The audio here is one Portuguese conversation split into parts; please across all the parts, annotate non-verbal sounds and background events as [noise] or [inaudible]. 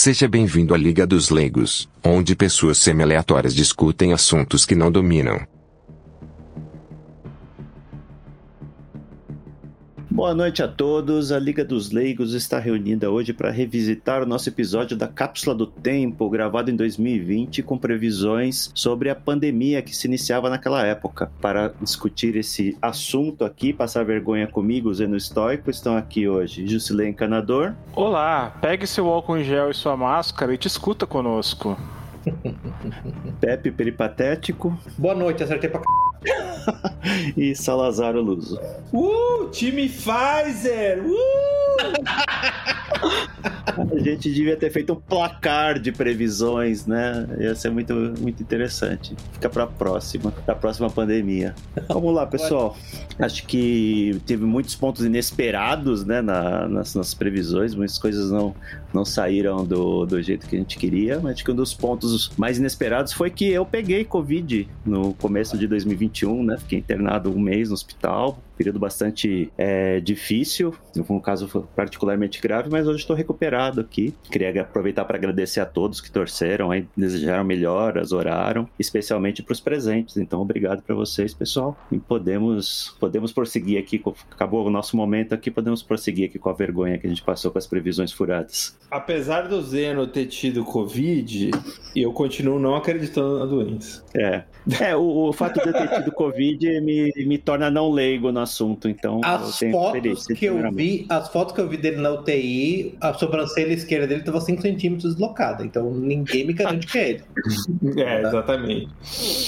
Seja bem-vindo à Liga dos Leigos, onde pessoas semi-aleatórias discutem assuntos que não dominam. Boa noite a todos. A Liga dos Leigos está reunida hoje para revisitar o nosso episódio da Cápsula do Tempo, gravado em 2020, com previsões sobre a pandemia que se iniciava naquela época. Para discutir esse assunto aqui, passar vergonha comigo, Zeno Estoico, estão aqui hoje Jusilei Encanador. Olá, pegue seu álcool em gel e sua máscara e escuta conosco. [laughs] Pepe Peripatético. Boa noite, acertei pra c... [laughs] e Salazar Luso. Uh, time Pfizer! Uh! [laughs] A gente devia ter feito um placar de previsões, né? Ia ser muito, muito interessante. Fica para a próxima, para a próxima pandemia. Vamos lá, pessoal. Acho que teve muitos pontos inesperados, né, na, nas, nas previsões. Muitas coisas não, não saíram do, do jeito que a gente queria. Mas acho que um dos pontos mais inesperados foi que eu peguei Covid no começo de 2021, né? Fiquei internado um mês no hospital, período bastante é, difícil, foi um caso particularmente grave, mas hoje estou recuperado aqui. Queria aproveitar para agradecer a todos que torceram, aí, desejaram melhoras, oraram, especialmente para os presentes. Então, obrigado para vocês, pessoal. E podemos, podemos prosseguir aqui, acabou o nosso momento aqui, podemos prosseguir aqui com a vergonha que a gente passou com as previsões furadas. Apesar do Zeno ter tido Covid, eu continuo não acreditando na doença. É, é o, o fato de eu ter tido Covid me, me torna não leigo no assunto, então as fotos que eu vi, as fotos que eu vi dele na UTI, a sobrancelha esquerda dele estava 5 centímetros deslocada, então ninguém me garante que é ele. [laughs] É, exatamente.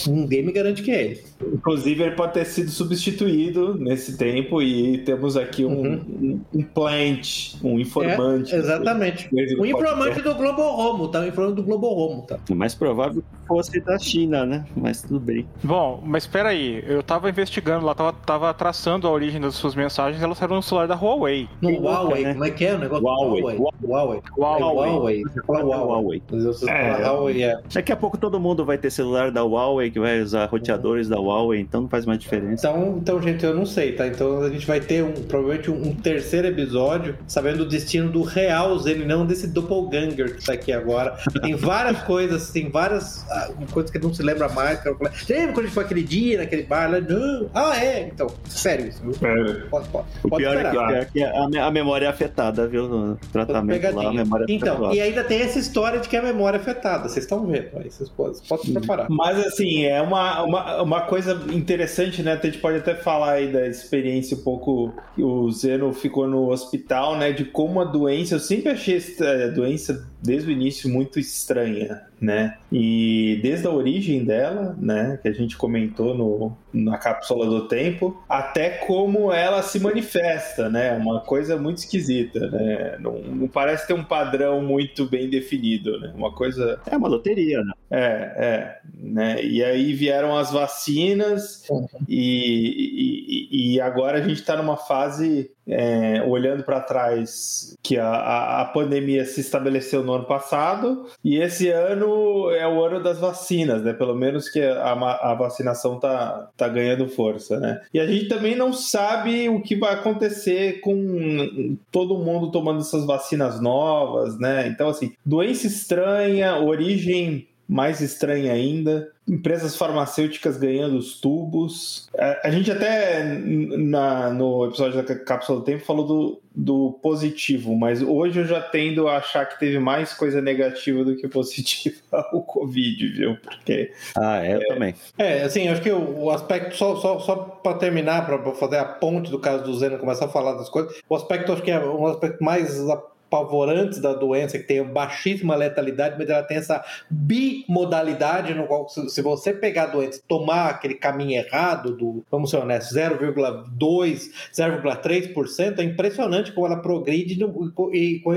Ninguém me garante que é ele. Inclusive, ele pode ter sido substituído nesse tempo e temos aqui um, uhum. um, um plant, um informante. É, exatamente. Um informante do Globo Romo, tá? Um informante do Globo Romo, tá? O mais provável fosse da China, né? Mas tudo bem. Bom, mas espera aí, eu tava investigando lá, tava, tava traçando a origem das suas mensagens, elas saíram no celular da Huawei. No Huawei, né? como é que é o negócio? Huawei. Huawei. Huawei. Huawei. Huawei. É. Daqui a pouco todo mundo vai ter celular da Huawei, que vai usar roteadores da Huawei, então não faz mais diferença. Então, então gente, eu não sei, tá? Então a gente vai ter um, provavelmente um, um terceiro episódio sabendo o destino do real Zen, não desse doppelganger que tá aqui agora. Tem várias [laughs] coisas, tem várias uh, coisas que não se lembra mais. Lembra quando a gente foi aquele dia, naquele bar lá? Não. Ah, é. Então, sério isso, viu? É. Pode, pode, o pode pior é que, pior é que a, a, memória é afetada, viu? No tratamento lá, a memória é Então, afetada. e ainda tem essa história de que a memória é afetada. Vocês estão vendo, aí vocês podem, podem se preparar. Mas assim, é uma, uma, uma coisa interessante, né? A gente pode até falar aí da experiência um pouco que o Zeno ficou no hospital, né? De como a doença, eu sempre achei a doença desde o início muito estranha, né? E desde a origem dela, né, que a gente comentou no, na cápsula do tempo, até como ela se manifesta, né? Uma coisa muito esquisita, né? Não, não parece ter um padrão muito bem definido, né? Uma coisa é uma loteria, né? É, é, né? E aí vieram as vacinas uhum. e, e, e agora a gente está numa fase é, olhando para trás, que a, a, pandemia se estabeleceu no ano passado e esse ano é o ano das vacinas, né? Pelo menos que a, a vacinação tá, tá ganhando força, né? E a gente também não sabe o que vai acontecer com todo mundo tomando essas vacinas novas, né? Então, assim, doença estranha, origem mais estranha ainda empresas farmacêuticas ganhando os tubos. A, a gente até na, no episódio da Cápsula do Tempo falou do, do positivo, mas hoje eu já tendo a achar que teve mais coisa negativa do que positiva [laughs] o Covid, viu? Porque. Ah, é, eu é, também. É, assim, acho que o, o aspecto, só, só, só para terminar, para fazer a ponte do caso do Zeno começar a falar das coisas, o aspecto acho que é um aspecto mais pavorantes da doença, que tem baixíssima letalidade, mas ela tem essa bimodalidade no qual, se você pegar a doença e tomar aquele caminho errado, do, vamos ser honestos, 0,2%, 0,3%, é impressionante como ela progride no, e, com,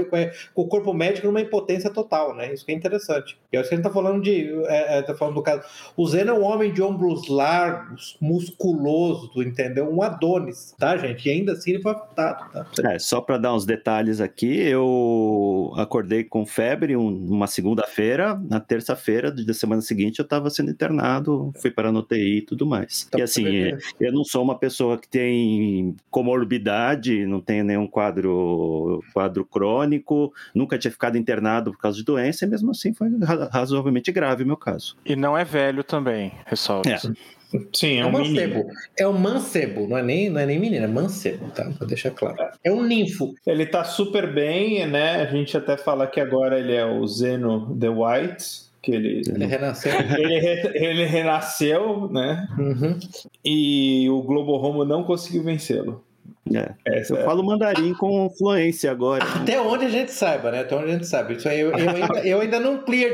o corpo médico numa impotência total, né? Isso que é interessante. E acho que a gente está falando de. É, é, tá falando do caso. O Zeno é um homem de ombros largos, musculoso, entendeu? Um Adonis, tá, gente? E ainda assim ele foi afetado, tá? É, só para dar uns detalhes aqui, eu eu acordei com febre um, uma segunda-feira, na terça-feira da semana seguinte eu estava sendo internado, fui para a UTI e tudo mais. Tá e assim, eu não sou uma pessoa que tem comorbidade, não tenho nenhum quadro, quadro crônico, nunca tinha ficado internado por causa de doença, e mesmo assim foi razoavelmente grave o meu caso. E não é velho também, ressalto. É. Sim, é, é um mancebo. Menino. É um mancebo, não é nem, não é nem menino, é mancebo, tá? Pra deixar claro. É um ninfo. Ele tá super bem, né? A gente até fala que agora ele é o Zeno The White. Que ele, ele renasceu. Ele, ele renasceu, né? Uhum. E o Globo Romo não conseguiu vencê-lo. É. eu é. falo mandarim com fluência agora. Até onde a gente saiba, né? Até onde a gente sabe. Isso aí eu, eu, ainda, eu ainda não clear.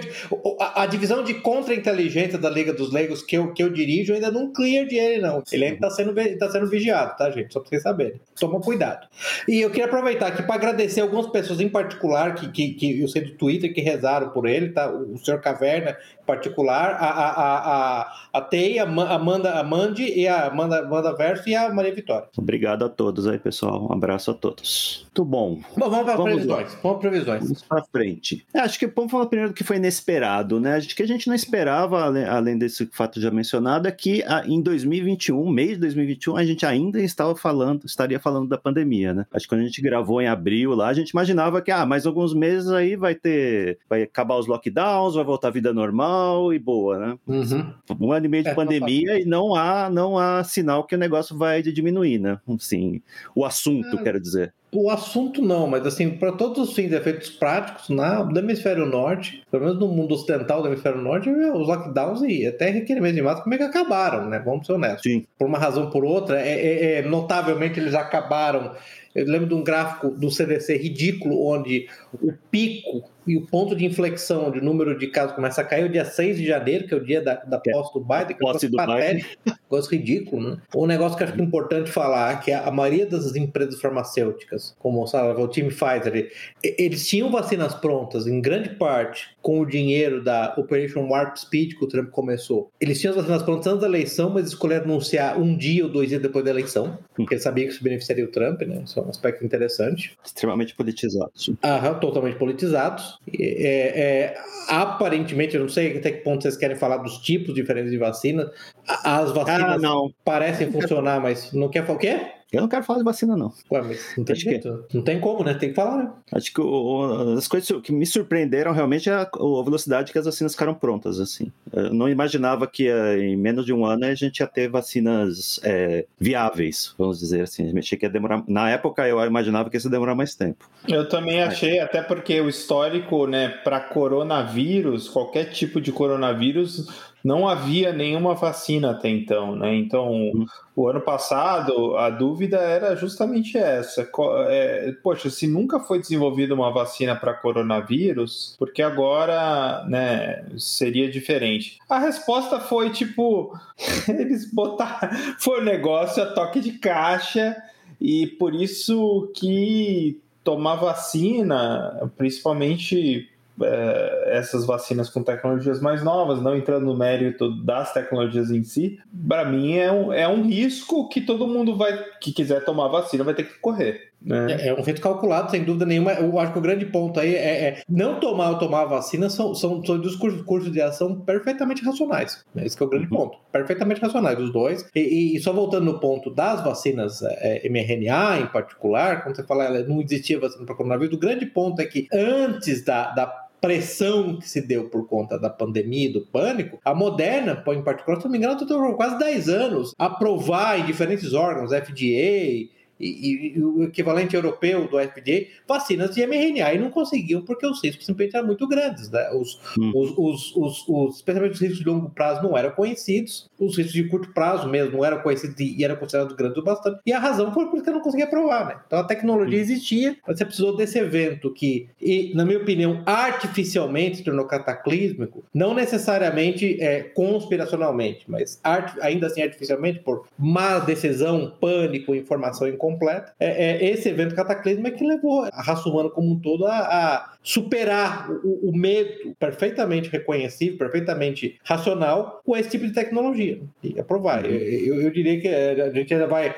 A, a divisão de contra-inteligência da Liga dos Leigos que eu, que eu dirijo, eu ainda não clear de ele, não. Ele ainda está sendo, tá sendo vigiado, tá, gente? Só para vocês saberem. Toma cuidado. E eu queria aproveitar aqui para agradecer algumas pessoas em particular que, que, que eu sei do Twitter que rezaram por ele, tá? O senhor Caverna, particular, a, a, a, a, Tei, a Amanda, a Mandy e a Amanda, Amanda Verso e a Maria Vitória. Obrigado a todos aí, pessoal. Um abraço a todos. Muito bom. bom vamos para previsões. Vamos para previsões. Vamos para frente. É, acho que vamos falar primeiro do que foi inesperado, né? Acho que a gente não esperava, além desse fato já mencionado, é que em 2021, mês de 2021, a gente ainda estava falando, estaria falando da pandemia, né? Acho que quando a gente gravou em abril lá, a gente imaginava que, ah, mais alguns meses aí vai ter, vai acabar os lockdowns, vai voltar a vida normal e boa, né? Uhum. Um ano e meio de é, pandemia e não há, não há sinal que o negócio vai diminuir, né? Sim, o assunto, é, quero dizer. O assunto não, mas assim, para todos os fins efeitos práticos, na, no hemisfério norte, pelo menos no mundo ocidental do hemisfério norte, os lockdowns e até requerimentos de máscara como é que acabaram, né? Vamos ser honestos. Sim. Por uma razão ou por outra, é, é, é, notavelmente eles acabaram. Eu lembro de um gráfico do CDC ridículo, onde o pico e o ponto de inflexão o número de casos começa a cair o dia 6 de janeiro, que é o dia da, da é. posse do Biden, que é um negócio patético, negócio ridículo, né? Um negócio que acho que é importante falar, que a maioria das empresas farmacêuticas, como sabe, o time Pfizer, eles tinham vacinas prontas, em grande parte, com o dinheiro da Operation Warp Speed que o Trump começou. Eles tinham as vacinas prontas antes da eleição, mas escolheram anunciar um dia ou dois dias depois da eleição, porque eles sabiam que isso beneficiaria o Trump, né? Isso um aspecto interessante. Extremamente politizados. Aham, totalmente politizados. É, é, aparentemente, eu não sei até que ponto vocês querem falar dos tipos diferentes de vacina. As vacinas ah, parecem funcionar, mas não quer falar o quê? Eu não quero falar de vacina, não. Ué, mas não tem Acho jeito. Que... Não tem como, né? Tem que falar, né? Acho que o, as coisas que me surpreenderam realmente é a, a, velocidade que as vacinas ficaram prontas, assim. Eu não imaginava que eh, em menos de um ano a gente ia ter vacinas é, viáveis, vamos dizer assim. Achei que ia demorar... Na época eu imaginava que ia demorar mais tempo. Eu também achei, até porque o histórico, né, para coronavírus, qualquer tipo de coronavírus não havia nenhuma vacina até então, né? Então, o ano passado, a dúvida era justamente essa. É, poxa, se nunca foi desenvolvida uma vacina para coronavírus, porque agora, né, seria diferente? A resposta foi tipo, [laughs] eles botaram, foi um negócio a toque de caixa e por isso que tomar vacina, principalmente é, essas vacinas com tecnologias mais novas, não entrando no mérito das tecnologias em si, para mim é um, é um risco que todo mundo vai que quiser tomar vacina vai ter que correr. Né? É, é, um feito calculado, sem dúvida nenhuma. Eu acho que o grande ponto aí é, é não tomar ou tomar a vacina são, são, são dos cursos, cursos de ação perfeitamente racionais. Esse é o grande uhum. ponto. Perfeitamente racionais, os dois. E, e, só voltando no ponto das vacinas é, mRNA em particular, quando você fala não existia vacina para coronavírus, o grande ponto é que antes da, da pressão que se deu por conta da pandemia e do pânico, a Moderna, em particular, se não me engano, tentou quase 10 anos aprovar em diferentes órgãos, FDA, e, e, o equivalente europeu do FDA, vacinas de mRNA, e não conseguiam porque os riscos simplesmente eram muito grandes. Né? Os, hum. os, os, os, os, especialmente os riscos de longo prazo não eram conhecidos, os riscos de curto prazo mesmo não eram conhecidos e eram considerados grandes o bastante, e a razão foi porque eu não conseguia provar. Né? Então a tecnologia hum. existia, mas você precisou desse evento que, e, na minha opinião, artificialmente se tornou cataclísmico, não necessariamente é, conspiracionalmente, mas art, ainda assim artificialmente, por má decisão, pânico, informação incompleta completa. É, é, esse evento cataclismo é que levou a raça humana como um todo a, a superar o, o, medo perfeitamente reconhecível, perfeitamente racional com esse tipo de tecnologia e aprovar. Uhum. Eu, eu, diria que a gente ainda vai.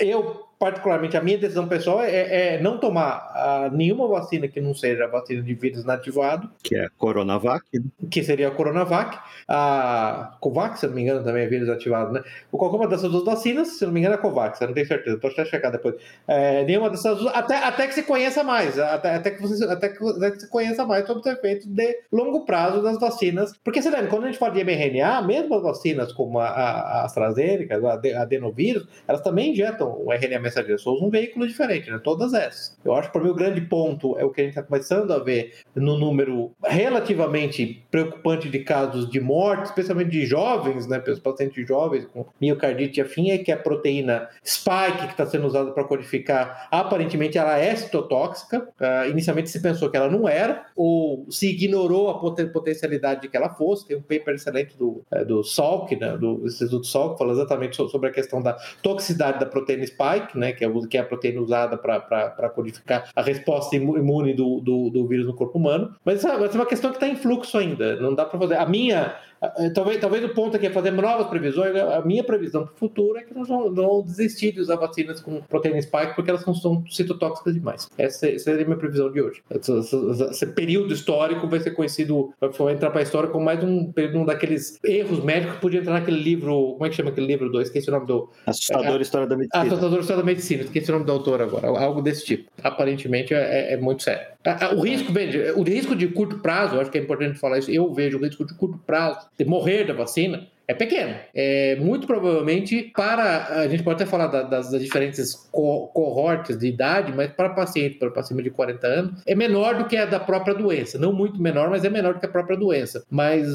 Eu particularmente, a minha decisão pessoal é, é não tomar a nenhuma vacina que não seja a vacina de vírus inativado, Que é a Coronavac. né? que seria a Coronavac, a Covax, se não me engano, também é vírus ativado, né? Ou qualquer uma dessas duas vacinas, se não me engano, é a Covax, eu não tenho certeza, posso até checar depois. É, nenhuma dessas duas, até, até que se conheça mais, até, até, que você, até, que, até que se conheça mais sobre os efeitos de longo prazo das vacinas. Porque você lembra, quando a gente fala de mRNA, mesmo as vacinas como a, a, AstraZeneca, a ade- adenovírus, elas também injetam o RNA mensageiro, só usam um veículo diferente, né? Todas essas. Eu acho que para mim o grande ponto é o que a gente está começando a ver no número relativamente preocupante de casos de morte, especialmente de jovens, né? Pacientes jovens com miocardite afim, é que a proteína spike que está sendo usada para codificar, aparentemente ela é citotóxica. Ah, inicialmente se pensou que ela não era, ou se ignorou a poten- potencialidade de que ela fosse. Tem um paper excelente do, eh, do Salk, né? do Instituto Salk, falando exatamente so- sobre a questão da toxicidade da proteína spike, né? que, é, que é a proteína usada para codificar a resposta imu- imune do, do, do vírus no corpo humano. Mas essa essa é uma questão que está em fluxo ainda. Não dá para fazer. A minha. Eh, Talvez, talvez o ponto aqui é fazer novas previsões. A minha previsão para o futuro é que nós vamos, não vamos desistir de usar vacinas com proteína spike porque elas não são citotóxicas demais. Essa, essa é a minha previsão de hoje. Esse, esse- esse período histórico vai ser conhecido, vai entrar para a história como mais um período um daqueles erros médicos que podia entrar naquele livro. Como é que chama aquele livro? Do, esqueci o nome do. Assustadora história da medicina. Assustador História da Medicina, esqueci o nome do autor agora, algo desse tipo. Aparentemente é, é muito sério. Ah, ah, O risco, veja, o risco de curto prazo, acho que é importante falar isso, eu vejo o risco de curto prazo de morrer da vacina é pequeno. É, muito provavelmente para. A gente pode até falar da- das, das diferentes co- cohortes de idade, mas para paciente, para acima de 40 anos, é menor do que a da própria doença. Não muito menor, mas é menor do que a própria doença. Mas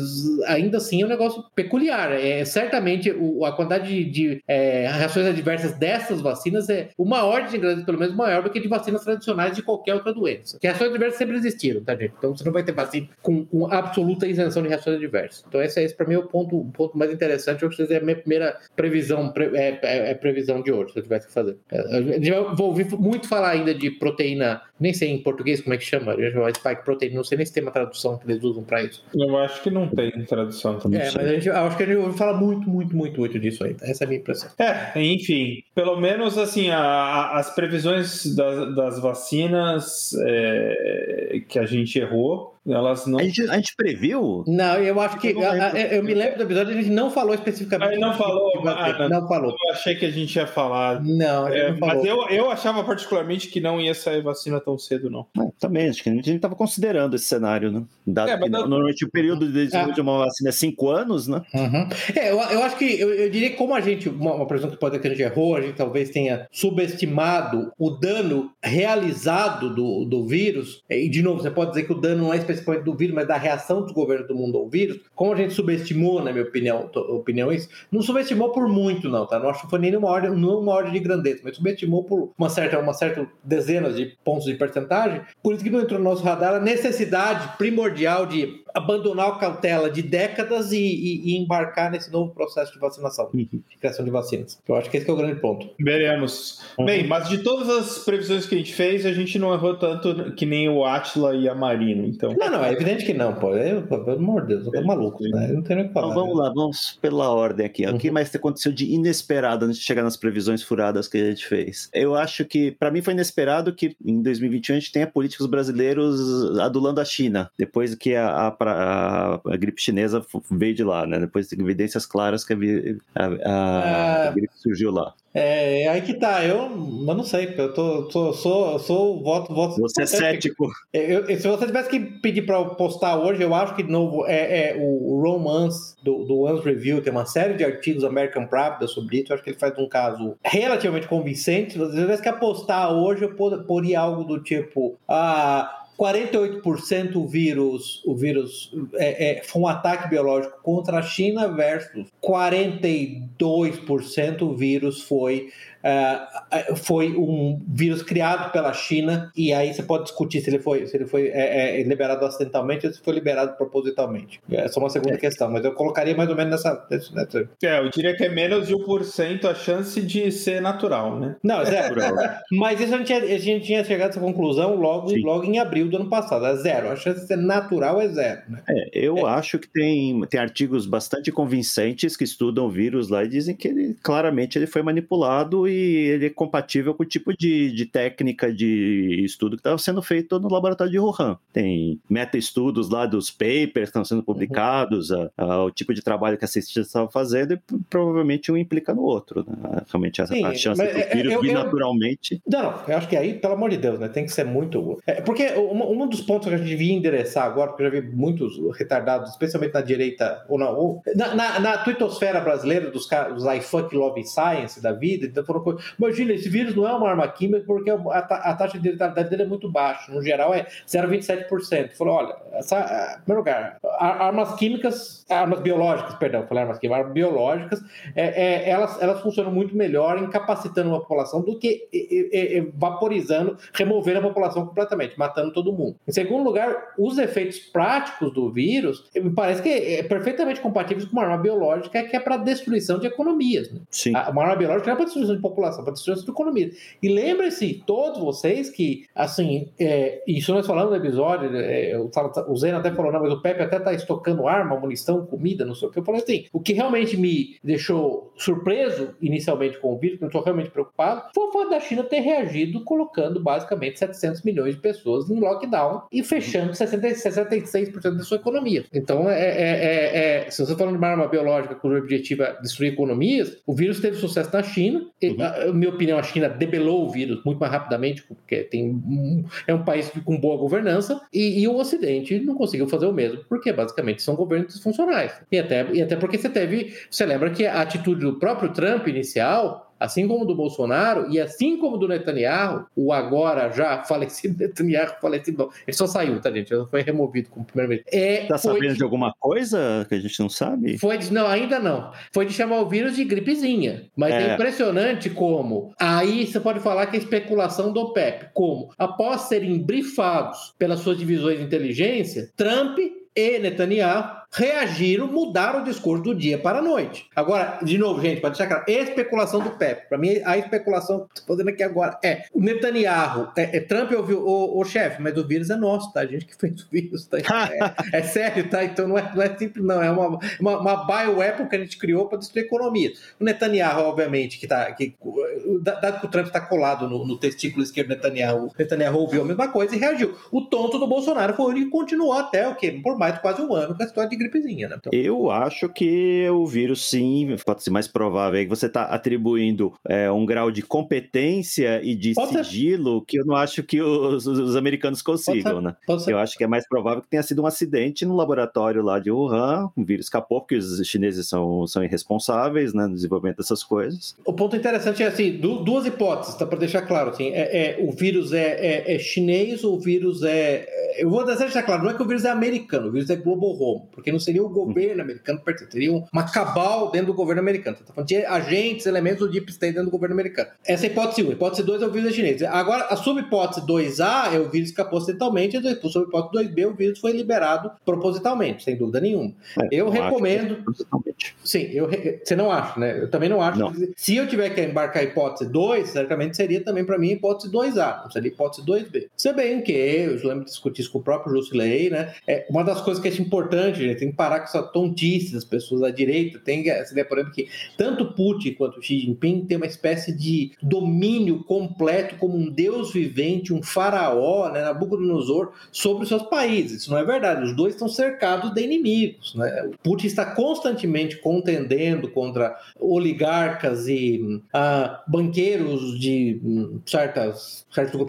ainda assim é um negócio peculiar. É, certamente o- a quantidade de, de, é, reações adversas dessas vacinas é uma ordem de grandeza, pelo menos, maior do que de vacinas tradicionais de qualquer outra doença. Que reações adversas sempre existiram, tá, gente? Então você não vai ter vacina com, com absoluta isenção de reações adversas. Então esse, esse para mim é o ponto, o ponto mais interessante. Eu preciso é a minha primeira previsão, pre- é, é- é previsão de hoje, se eu tivesse que fazer. É, vai- vou ouvir muito falar ainda de proteína, nem sei em português como é que chama, spike protein, não sei nem se tem uma tradução que eles usam para isso. Eu acho que não tem tradução também. É, mas a gente, eu acho que a gente ouve falar muito, muito, muito, muito disso aí. Essa é a minha impressão. É, enfim, pelo menos assim, a- a- as previsões das, das vacinas é, que a gente errou, elas não. A gente, a gente previu? Não, eu acho que. Eu não a- eu me lembro do episódio, a gente não falou especificamente. Ah, não falou? Ah, não falou. Eu achei que a gente ia falar. Não, É, não falou. mas eu, eu achava particularmente que não ia sair vacina tão cedo, não. Ah, também, acho que a gente estava considerando esse cenário, né? Dado É, mas que eu- normalmente o período de desenvolvimento Ah. de uma vacina é cinco anos, né? Uhum. É, eu, eu acho que eu, eu diria que como a gente, uma, uma previsão que pode ser que a gente errou, a gente talvez tenha subestimado o dano realizado do, do vírus. E de novo, você pode dizer que o dano não é especificamente do vírus, mas da reação dos governos do mundo ao vírus. Como a gente subestimou, na minha opinião, opinião isso, não subestimou por muito, não, tá? Não acho que foi nem numa ordem, não uma ordem de grandeza, mas subestimou por uma certa, uma certa dezenas de pontos de percentagem. Por isso que não entrou no nosso radar a necessidade primordial de abandonar a cautela de décadas e, e- e embarcar nesse novo processo de vacinação, de criação de vacinas. Eu acho que esse é o grande ponto. Veremos. Uhum. Bem, mas de todas as previsões que a gente fez, a gente não errou tanto que nem o Atila e a Marino, então. Não, não, é evidente que não, pô. Eu, pelo amor de Deus, eu tô maluco, né? Eu não tenho nem o que falar. Então vamos lá, vamos pela ordem aqui. O que Uhum. mais aconteceu de inesperado antes de chegar nas previsões furadas que a gente fez? Eu acho que, para mim, foi inesperado que em 2021 a gente tenha políticos brasileiros adulando a China, depois que a, a, a- a gripe chinesa veio de lá, né? Depois de evidências claras que a, a- a- Ah. a gripe surgiu lá. É, aí que tá, eu, eu não sei, eu tô, tô, sou, sou voto, voto. Você é cético. Eu- eu- se você tivesse que pedir para eu postar hoje, eu acho que de novo é, é o, Romance do, do Review, tem uma série de artigos American Pravda sobre isso. Eu acho que ele faz um caso relativamente convincente. Se você tivesse que apostar hoje, eu por- poria algo do tipo. Ah, 48% o vírus, o vírus é, é, foi um ataque biológico contra a China versus 42% o vírus foi ah, foi um vírus criado pela China e aí você pode discutir se ele foi se ele foi é, é, liberado acidentalmente ou se foi liberado propositalmente. Essa é uma segunda questão, mas eu colocaria mais ou menos nessa, nessa, É, eu diria que é menos de 1% a chance de ser natural, né? Não, é zero. [laughs] Mas isso a gente, tinha- a gente tinha chegado a essa conclusão logo, Sim. logo em abril do ano passado. É zero. A chance de ser natural é zero. Né? É, eu acho que tem, tem artigos bastante convincentes que estudam o vírus lá e dizem que ele claramente ele foi manipulado e ele é compatível com o tipo de, de técnica de estudo que estava sendo feito no laboratório de Wuhan. Tem meta-estudos lá dos papers que estão sendo publicados, uhum. a, a, o tipo de trabalho que a cientista estava fazendo, e provavelmente um implica no outro. Né? Realmente a, Sim, a chance do é, vírus vir naturalmente. Não, eu acho que aí, pelo amor de Deus, né, tem que ser muito. É, porque um, um dos pontos que a gente devia endereçar agora, porque eu já vi muitos retardados, especialmente na direita, ou na, ou, na, na, na twittosfera brasileira, dos, dos iFuck Love Science da vida, então foram imagina, esse vírus não é uma arma química porque a, a, a taxa de letalidade dele é muito baixa, no geral é 0,27%. Falou, olha, essa, em primeiro lugar, armas químicas, armas biológicas, perdão, falei armas químicas, armas biológicas, é, é, elas, elas funcionam muito melhor incapacitando uma população do que vaporizando, removendo a população completamente, matando todo mundo. Em segundo lugar, os efeitos práticos do vírus me parece que é perfeitamente compatíveis com uma arma biológica que é para destruição de economias. Né? Sim. Uma arma biológica não é para destruição de população, para destruição de economias. E lembre-se, todos vocês, que, assim, é, isso nós falamos no episódio, é, o Zeno até falou, não, mas o Pepe até está estocando arma, munição, comida, não sei o que. Eu falei assim, o que realmente me deixou surpreso inicialmente com o vírus, que eu estou realmente preocupado, foi o fato da China ter reagido colocando basicamente 700 milhões de pessoas em lockdown e fechando 60, 66% da sua economia. Então, é, é, é, é, se você está falando de uma arma biológica cujo objetivo é destruir economias, o vírus teve sucesso na China. E, uhum. na minha opinião, a China debelou o vírus muito mais rapidamente, porque tem um, é um país com boa governança, e, e o Ocidente não conseguiu fazer o mesmo, porque basicamente são governos funcionais. E até, e até porque você teve, você lembra que a atitude do próprio Trump inicial assim como do Bolsonaro e assim como do Netanyahu, o agora já [laughs] falecido Netanyahu, falecido não, ele só saiu, tá gente? Ele foi removido como primeiro-ministro. É, tá sabendo de... alguma coisa que a gente não sabe? Foi de... não, ainda não. Foi de chamar o vírus de gripezinha. Mas é. é impressionante como aí você pode falar que é especulação do PEP, como após serem brifados pelas suas divisões de inteligência, Trump e Netanyahu reagiram, mudaram o discurso do dia para a noite. Agora, de novo, gente, para deixar claro, especulação do Pepe. Para mim, a especulação que estou fazendo aqui agora é o Netanyahu, é, é Trump ouviu o, o chefe, mas o vírus é nosso, tá? A gente que fez o vírus, tá? É, [laughs] é sério, tá? Então não é, não é simples, não. É uma, uma, uma bioweapon que a gente criou para destruir a economia. O Netanyahu, obviamente, que tá. Que, dado que o Trump está colado no, no, testículo esquerdo do Netanyahu, Netanyahu ouviu a mesma coisa e reagiu. O tonto do Bolsonaro foi ele que continuou até o quê? Por mais de quase um ano com a história de gripezinha, né? Então... Eu acho que o vírus, sim, pode ser mais provável. É que você está atribuindo é, um grau de competência e de pode sigilo ser. que eu não acho que os, os americanos consigam, né? Eu acho que é mais provável que tenha sido um acidente no laboratório lá de Wuhan, o vírus escapou porque os chineses são, são irresponsáveis né, no desenvolvimento dessas coisas. O ponto interessante é assim, duas hipóteses, tá? Para deixar claro, assim, é, é o vírus é, é, é, chinês ou o vírus é... Eu vou deixar claro, não é que o vírus é americano, o vírus é global home, porque porque não seria o governo americano, seria uma cabal dentro do governo americano. Tá falando de agentes, elementos do Deep State dentro do governo americano. Essa é a hipótese 1. Hipótese 2 é o vírus chinês. Agora, a subhipótese 2A é o vírus escapou acidentalmente, e a subhipótese 2B o vírus foi liberado propositalmente, sem dúvida nenhuma. É, eu recomendo. Sim, eu, você não acha, né? Eu também não acho. Não. Que, se eu tiver que embarcar a hipótese 2, certamente seria também para mim a hipótese 2A, não seria a hipótese 2B. Se bem que, eu lembro de discutir isso com o próprio Jusilei, né? É, uma das coisas que é importante, gente, tem que parar com essa tontice das pessoas da direita. Tem essa ideia, por exemplo, que tanto Putin quanto Xi Jinping tem uma espécie de domínio completo como um deus vivente, um faraó, né, Nabucodonosor, sobre os seus países. Isso não é verdade. Os dois estão cercados de inimigos. Né? Putin está constantemente contendendo contra oligarcas e ah, banqueiros de hum, certas,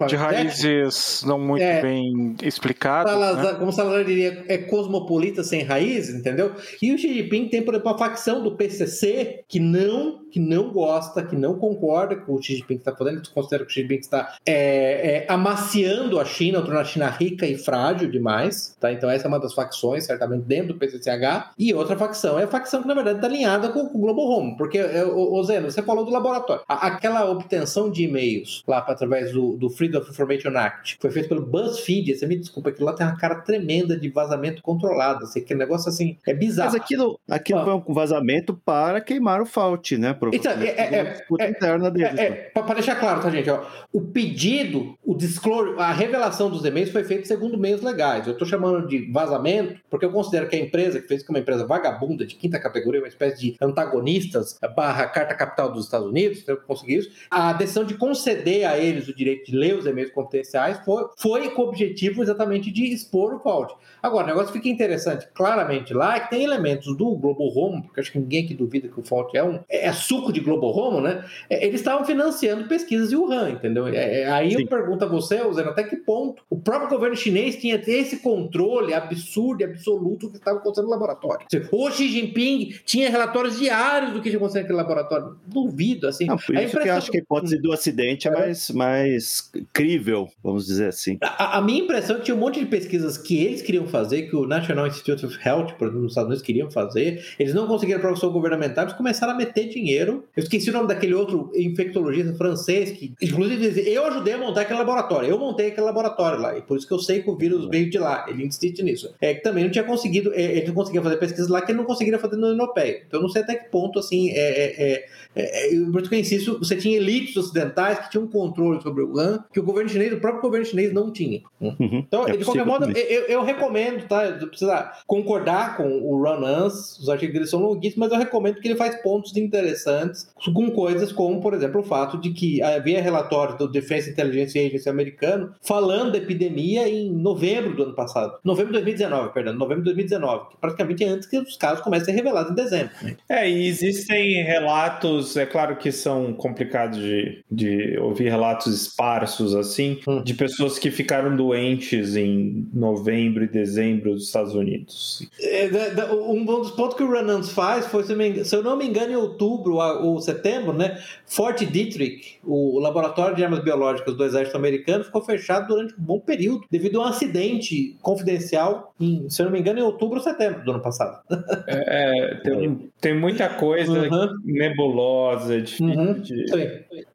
de raízes não muito é, bem explicadas. Salazar, né? Como Salazar diria, é cosmopolita sem raízes, entendeu? E o Xi Jinping tem, por exemplo, a facção do PCC que não, que não gosta, que não concorda com o Xi Jinping está fazendo, considera que o Xi Jinping está é, é, amaciando a China, tornando a China rica e frágil demais, tá? Então essa é uma das facções, certamente, dentro do PCCH. E outra facção é a facção que, na verdade, está alinhada com, com, o Global Home, porque, é, o, Zeno, você falou do laboratório. A, aquela obtenção de e-mails lá através do, do Freedom of Information Act, foi feito pelo BuzzFeed, você me desculpa, aquilo lá tem uma cara tremenda de vazamento controlado, assim, aquele negócio assim, é bizarro. Mas aquilo, aquilo ah. foi um vazamento para queimar o Fault, né? Então, é, é, é, disputa é, interna deles. É, é para deixar claro, tá, gente? Ó, o pedido, o disclosure, a revelação dos e-mails foi feita segundo meios legais. Eu estou chamando de vazamento porque eu considero que a empresa que fez que é uma empresa vagabunda de quinta categoria, uma espécie de antagonistas barra carta capital dos Estados Unidos, então eu conseguir isso. A decisão de conceder a eles o direito de ler os e-mails confidenciais foi, foi com o objetivo exatamente de expor o Vault. Agora, o negócio fica interessante, claramente lá, que tem elementos do Globo Home, porque acho que ninguém que duvida que o Vault é um é, é suco de Globo Home, né? É, eles estavam financiando pesquisas de Wuhan, entendeu? É, é aí Sim. eu pergunto a você, Zeno, até que ponto o próprio governo chinês tinha esse controle absurdo e absoluto do que estava acontecendo no laboratório. O Xi Jinping tinha relatórios diários do que tinha acontecido naquele laboratório. Duvido, assim. Não, por isso impressão... que eu acho que a hipótese do acidente é, é mais, mais crível, vamos dizer assim. A, a, minha impressão é que tinha um monte de pesquisas que eles queriam fazer, que o National Institute of Health, por exemplo, nos Estados Unidos, queriam fazer, eles não conseguiram professor governamental, eles começaram a meter dinheiro. Eu esqueci o nome daquele outro infectologista francês que, inclusive, dizia, eu ajudei a montar aquele laboratório, eu montei aquele laboratório lá, e por isso que eu sei que o vírus veio de lá. Ele insiste nisso. É que também não tinha conseguido, é, ele não conseguia fazer pesquisas lá que ele não conseguiria fazer no europeia. Então, não sei até que ponto, assim, é, é, é, é por isso que eu insisto, você tinha elites ocidentais que tinham controle sobre o Wuhan, que o governo chinês, o próprio governo chinês não tinha. Uhum. Então, é de qualquer modo, eu, eu, recomendo, tá? Precisa concordar com o Ron Hans, os artigos dele são longuíssimos, mas eu recomendo que ele faz pontos interessantes com coisas como, por exemplo, o fato de que havia relatórios do Defense Intelligence Agency americano falando da epidemia em novembro do ano passado. Novembro de 2019, perdão, novembro de 2019, que praticamente é antes que os casos comecem a ser revelados em dezembro. Né? É, e existem relatos, é claro que são complicados de, de ouvir relatos esparsos assim, hum. de pessoas que ficaram doentes em novembro e dezembro dos Estados Unidos. É, um dos pontos que o Renans faz foi, se eu não me engano, em outubro ou setembro, né? Fort Detrick, o laboratório de armas biológicas do exército americano, ficou fechado durante um bom período devido a um acidente confidencial, em, se eu não me engano, em outubro ou setembro do ano passado. É, tem, tem muita coisa uhum. nebulosa, é difícil, uhum. de,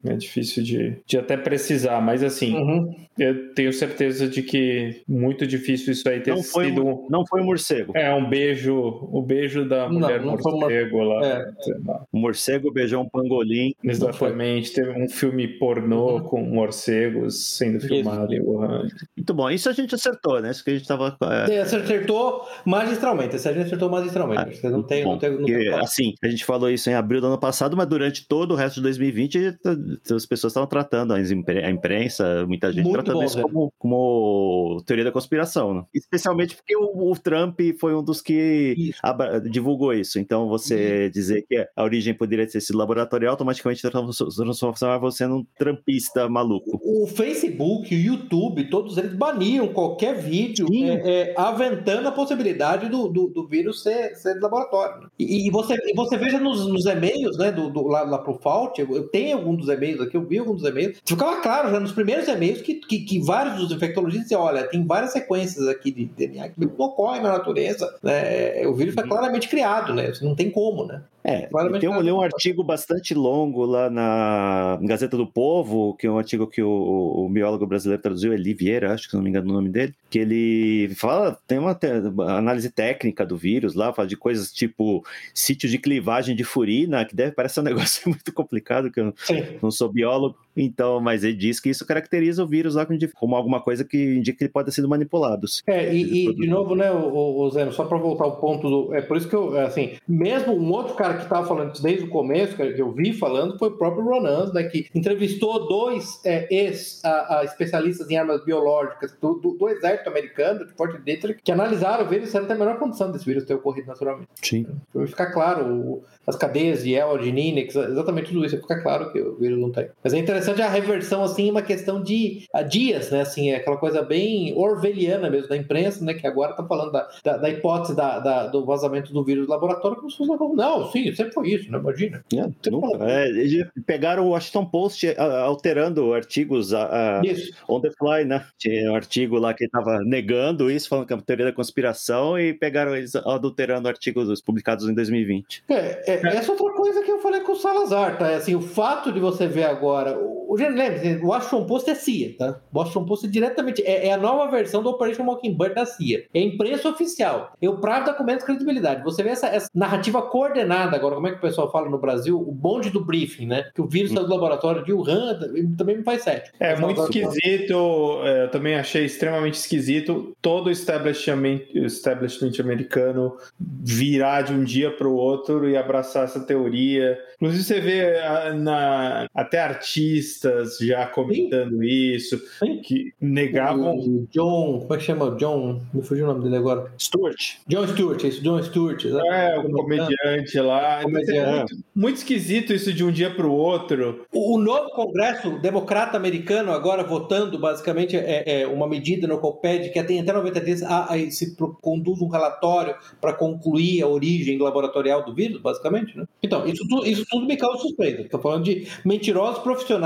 é difícil de, de até precisar, mas assim, uhum. eu tenho certeza de que muito difícil isso aí ter não foi, sido. Não foi um morcego. É, um beijo, o beijo da mulher não, não morcego lá. É. O morcego beijou um pangolim. Exatamente, teve um filme pornô uhum. com morcegos sendo filmado em Wuhan. Muito bom, isso a gente acertou, né? Isso que a gente estava. É... Você acertou magistralmente, esse a gente acertou magistralmente. Ah, não tem, bom, não tem, não tem assim, a gente falou isso em abril do ano passado, mas durante todo o resto de 2020 as pessoas estavam tratando, a imprensa, muita gente Muito tratando bom, isso como, como, teoria da conspiração, né? Especialmente porque o, o, Trump foi um dos que divulgou isso. Então, você dizer que a origem poderia ter sido laboratorial, automaticamente transformava você num trumpista maluco. O Facebook, o YouTube, todos eles baniam qualquer vídeo é, é, aventando a possibilidade do, do, do vírus ser, ser de laboratório. Né? E, e, você, e você veja nos, nos e-mails, né, do, do, lá, lá pro Fault, eu, eu tenho algum dos e-mails aqui, eu vi alguns dos e-mails, ficava claro já nos primeiros e-mails que, que, que vários dos infectologistas diziam, olha, tem várias sequências aqui de DNA que não ocorrem na natureza, né? o vírus foi uhum. claramente criado, né, não tem como, né. É, tem um, li um artigo bastante longo lá na Gazeta do Povo, que é um artigo que o, o biólogo brasileiro traduziu, Eli Vieira, acho que se não me engano o nome dele, que ele fala, tem uma análise técnica do vírus lá, fala de coisas tipo sítio de clivagem de furina, que deve parecer um [laughs] negócio muito complicado, que eu Sim. não sou biólogo, então, mas ele diz que isso caracteriza o vírus lá como alguma coisa que indica que ele pode ter sido manipulado. É, e, e de novo, né, o, o Zeno, só para voltar ao ponto do. É por isso que eu, assim, mesmo um outro cara que estava falando isso desde o começo, que eu vi falando, foi o próprio Ronan, né, que entrevistou dois é, ex-especialistas em armas biológicas do, do, do, exército americano, de Fort Detrick, que analisaram o vírus e disseram a menor condição desse vírus ter ocorrido naturalmente. Sim. Para ficar claro, o, as cadeias de El, de Ninix, exatamente tudo isso, fica claro que o vírus não tem. Mas é interessante a reversão, assim, uma questão de a dias, né, assim, é aquela coisa bem orwelliana mesmo da imprensa, né, que agora está falando da, da, da hipótese da, da, do vazamento do vírus do laboratório como se fosse não, sim, sempre foi isso, né? Imagina. É, nunca. É, eles pegaram o Washington Post alterando artigos a, a on the fly, né? Tinha um artigo lá que estava negando isso, falando que é uma teoria da conspiração, e pegaram eles adulterando artigos publicados em 2020. É, é, essa outra coisa que eu falei com o Salazar, tá? É assim, o fato de você ver agora o, o, lembre o Washington Post é CIA, tá? O Washington Post é diretamente, é, é, a nova versão do Operation Mockingbird da CIA. É imprensa oficial. Eu pravo documentos de credibilidade. Você vê essa, essa, narrativa coordenada, agora, como é que o pessoal fala no Brasil? O bonde do briefing, né? Que o vírus está do laboratório de Wuhan também me faz certo. É muito esquisito, é, eu também achei extremamente esquisito todo o establishment, establishment americano virar de um dia para o outro e abraçar essa teoria. Inclusive, você vê na, até artistas já comentando Sim. isso, Sim. que negavam. O John, como é que chama? John, me fugiu o nome dele agora. Stewart. John Stewart, isso, John Stewart. Exatamente. É, o comediante lá. Comediante. É muito, muito, esquisito isso de um dia para o outro. O novo Congresso Democrata Americano, agora votando, basicamente, é, é uma medida no COPED que tem até 90 dias a, a, se conduz um relatório para concluir a origem laboratorial do vírus, basicamente, né? Então, isso, isso tudo me causa suspeita. Estou falando de mentirosos profissionais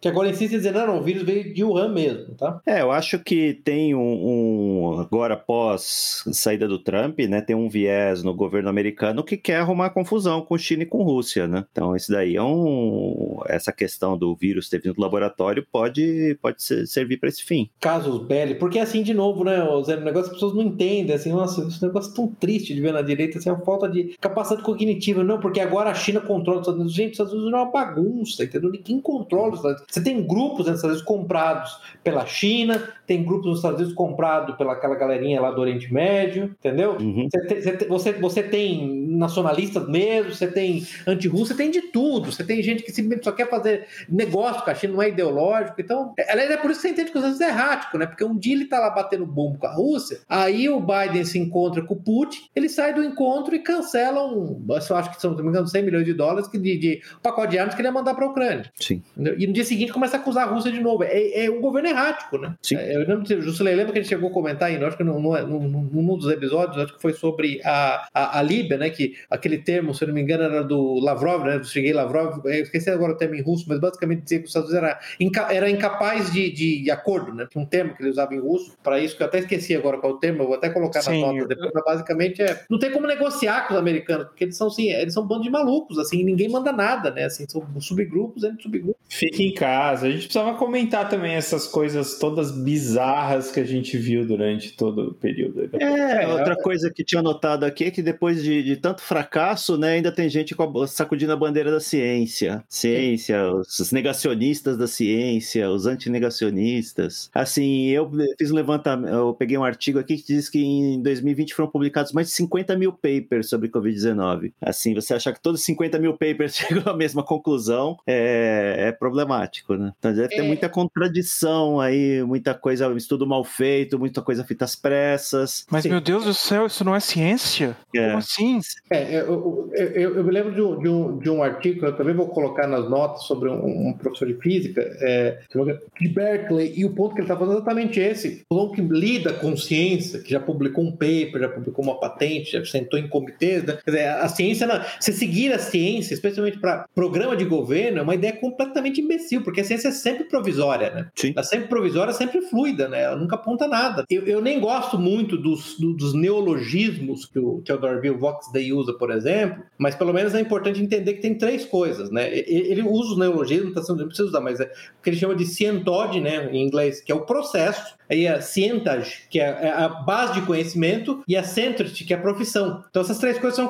que agora insistem em dizer, não, não, o vírus veio de Wuhan mesmo, tá? É, eu acho que tem um, um agora após saída do Trump, né, tem um viés no governo americano que quer arrumar confusão com China e com Rússia, né? Então, isso daí é um essa questão do vírus ter vindo do laboratório pode pode ser, servir para esse fim. Casos belli, porque é assim de novo, né, o negócio as pessoas não entendem, assim, nossa, esse negócio é tão triste de ver na direita, assim, é uma falta de capacidade cognitiva, não, porque agora a China controla os Estados Unidos. Gente, os Estados Unidos é uma bagunça, entendeu? Ninguém controla Unidos. Você tem grupos nos Estados Unidos comprados pela China, tem grupos nos Estados Unidos comprados pela aquela galerinha lá do Oriente Médio, entendeu? Uhum. Você, tem, você, você tem nacionalistas mesmo, você tem anti-russo, você tem de tudo. Você tem gente que simplesmente só quer fazer negócio com a China, não é ideológico. Então, aliás, é por isso que você entende que os Estados é errático, né? Porque um dia ele tá lá batendo bombo com a Rússia, aí o Biden se encontra com o Putin, ele sai do encontro e cancela um, eu acho que são, se não me engano, 100 milhões de dólares que de, de pacote de armas que ele ia mandar para a Ucrânia. Sim. E no dia seguinte começa a acusar a Rússia de novo. É, é um governo errático, né? Sim. É, eu lembro, Juscelino lembra que a gente chegou a comentar aí, acho que num, num, num dos episódios, acho que foi sobre a, a, a, Líbia, né? Que aquele termo, se eu não me engano, era do Lavrov, né? Do Sergei Lavrov, eu esqueci agora o termo em russo, mas basicamente dizia que os Estados Unidos era, inca, era incapaz de, de, acordo, né? Um termo que ele usava em russo, para isso que eu até esqueci agora qual é o termo, eu vou até colocar Sim, na nota depois, mas basicamente é. Não tem como negociar com os americanos, porque eles são assim, eles são um bando de malucos, assim, ninguém manda nada, né? Assim, são subgrupos dentro de subgrupos. Fique em casa. A gente precisava comentar também essas coisas todas bizarras que a gente viu durante todo o período. É, outra coisa que tinha notado aqui é que depois de, de tanto fracasso, né, ainda tem gente a, sacudindo a bandeira da ciência. Ciência, os negacionistas da ciência, os antinegacionistas. Assim, eu fiz um levantamento, eu peguei um artigo aqui que diz que em 2020 foram publicados mais de 50 mil papers sobre Covid-19. Assim, você achar que todos 50 mil papers [laughs] chegam à mesma conclusão é, é problemático, né? Então deve ter é. muita contradição aí, muita coisa, estudo mal feito, muita coisa feita às pressas. Mas, Sim. meu Deus do céu, isso não é ciência? É. Como assim? É, eu, eu, eu, me lembro de um, de, um, de um artigo, eu também vou colocar nas notas, sobre um, um professor de física é, de Berkeley, e o ponto que ele está fazendo é exatamente esse. O que lida com ciência, que já publicou um paper, já publicou uma patente, já sentou em comitês, né? Quer dizer, a ciência, não, se seguir a ciência, especialmente para programa de governo, é uma ideia completamente imbecil, porque a ciência é sempre provisória, né? Sim. Ela é sempre provisória, sempre fluida, né? Ela nunca aponta nada. Eu, eu nem gosto muito dos, dos neologismos que o Theodore Bill Day usa, por exemplo, mas pelo menos é importante entender que tem três coisas, né? Ele usa os neologismos, tá não precisa usar, mas é o que ele chama de scientology, né, em inglês, que é o processo, aí a scientage, que é, é a base de conhecimento, e a centrity, que é a profissão. Então essas três coisas são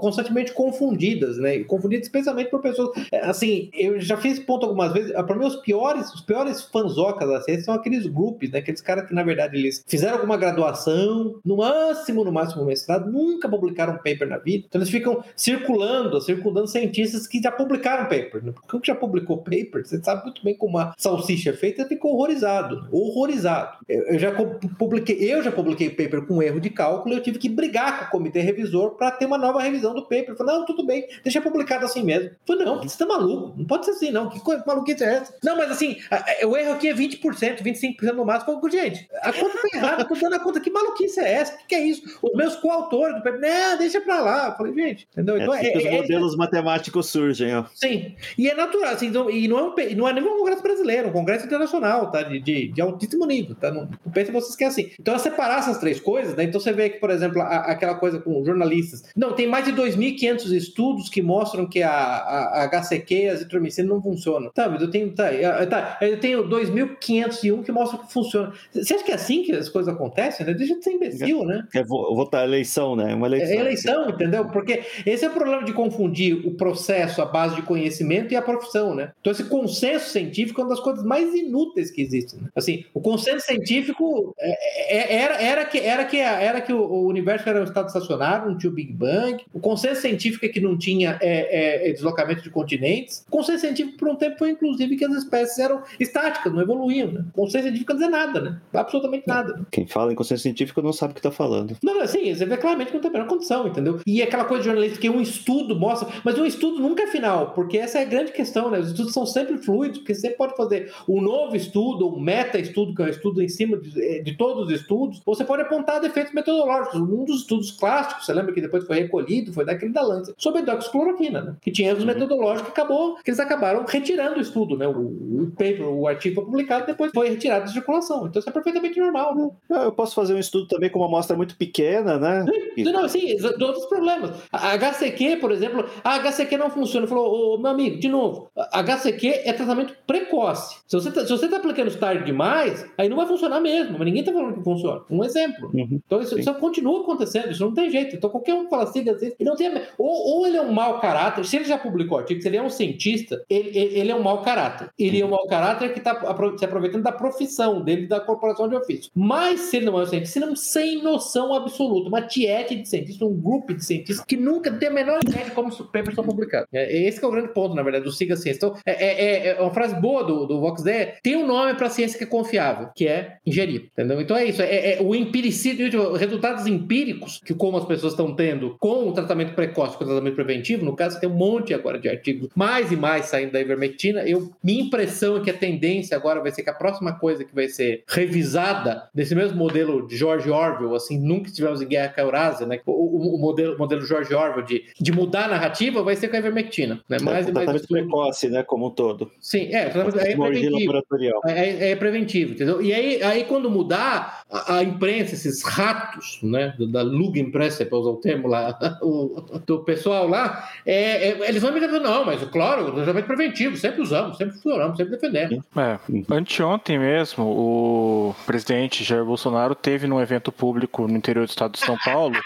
constantemente confundidas, né? Confundidas especialmente por pessoas. É, assim, eu já fiz ponto algumas vezes. Para mim, os piores, os piores fanzocas da ciência são aqueles grupos, né? Aqueles caras que, na verdade, eles fizeram alguma graduação, no máximo, no máximo mestrado, nunca publicaram um paper na vida. Então eles ficam circulando, circundando cientistas que já publicaram paper. Né? Porque o que já publicou paper, você sabe muito bem como a salsicha é feita, ficou horrorizado. Horrorizado. Eu já publiquei, eu já publiquei paper com erro de cálculo e eu tive que brigar com o comitê revisor para ter uma nova revisão do paper. Eu falei, não, tudo bem, deixa publicado assim mesmo. Eu falei, não, você tá maluco, não pode ser assim, não. Que coisa, maluquice é essa? Não, mas assim, o erro aqui é 20%, 25% no máximo. Eu falei, gente, a conta tá errada, tô dando a conta, que maluquice é essa? O que, que, é isso? Os meus coautores do paper, não, deixa pra lá. Eu falei, gente, entendeu? É então, assim é, os é, modelos matemáticos surgem, ó. Sim, e é natural, assim, então, e não é, um, não é nem um congresso brasileiro, é um congresso internacional, tá? De, de, de altíssimo nível, tá? Tá? Não, vocês que é assim. Então, é separar essas três coisas, né? Então você vê que, por exemplo, a, aquela coisa com jornalistas. Não, tem mais de 2.500 estudos que mostram que a, a, a HCQ e a azitromicina não funcionam. Tá, mas eu tenho, tá, tá, eu tenho 2.501 que mostram que funciona. Você acha que é assim que as coisas acontecem? Né? Deixa de ser imbecil, né? É votar eleição, né? Uma eleição. É eleição, entendeu? Porque esse é o problema de confundir o processo, a base de conhecimento e a profissão, né? Então, esse consenso científico é uma das coisas mais inúteis que existem. Né? Assim, o consenso científico é, é, era, era que, era que, era que o universo era um estado estacionário, não tinha o Big Bang. O consenso científico é que não tinha é, é, deslocamento de continentes. O consenso científico, por um tempo, foi inclusive que as espécies eram estáticas, não evoluíam. Né? O consenso científico não dizer nada, né? Absolutamente nada. Quem fala em consenso científico não sabe o que está falando. Não, assim, você vê claramente que não tem a menor condição, entendeu? E aquela coisa de jornalista que um estudo mostra, mas um estudo nunca é final, porque essa é a grande questão, né? Os estudos são sempre fluidos, porque você pode fazer um novo estudo, um meta-estudo, que é um estudo em cima de, de todos os estudos, você pode apontar defeitos metodológicos. Um dos estudos clássicos, você lembra que depois foi recolhido, foi daquele da Lancet, sobre a hidroxicloroquina, né? Que tinha erros uhum. metodológicos que acabou, que eles acabaram retirando o estudo, né? O, o paper, o artigo foi publicado, depois foi retirado de circulação. Então isso é perfeitamente normal, né? Eu posso fazer um estudo também com uma amostra muito pequena, né? Sim, não, sim, outros problemas. A HCQ, por exemplo, a HCQ não funciona. Falou, ô, meu amigo, de novo, HCQ é tratamento precoce. Se você está tá aplicando tarde demais, aí não vai funcionar mesmo, mas ninguém está falando que funciona. Um exemplo. Uhum, então isso, isso, continua acontecendo, isso não tem jeito. Então qualquer um que fala assim, ele não tem. Ou, ou ele é um mau caráter, se ele já publicou artigo, se ele é um cientista, ele, ele, ele é um mau caráter. Ele é um mau caráter que está se aproveitando da profissão dele, da corporação de ofício. Mas se ele não é um cientista, se não sem noção absoluta, uma tiete de cientistas, um grupo de cientistas que nunca tem a menor ideia de como os papers são publicados. É, esse é o grande ponto, na verdade, do Siga Ciência. Então, é, é, é uma frase boa do, do Vox é tem um nome para a ciência que é confiável, que é engenharia, entendeu? Então é isso, é, é o empiricídio, resultados empíricos que como as pessoas estão tendo com o tratamento precoce, com o tratamento preventivo, no caso tem um monte agora de artigos, mais e mais saindo da ivermectina, eu, minha impressão é que a tendência agora vai ser que a próxima coisa que vai ser revisada desse mesmo modelo de George Orwell, assim, nunca estivemos em guerra com a Eurásia, né? O, o, o modelo, modelo George Orwell de, de mudar a narrativa vai ser com a ivermectina, né? Mais é, e mais precoce, né, como um todo. Sim, é, é, é preventivo. É, é, preventivo, entendeu? E aí, aí quando mudar, a, a imprensa, esses ratos, né, da Lugenpresse, para usar o termo lá, [laughs] o, do pessoal lá, é, é, eles vão me dizer, não, mas claro, o tratamento preventivo, sempre usamos, sempre funcionamos, sempre defendemos. É, anteontem mesmo, o presidente Jair Bolsonaro teve num evento público no interior do estado de São Paulo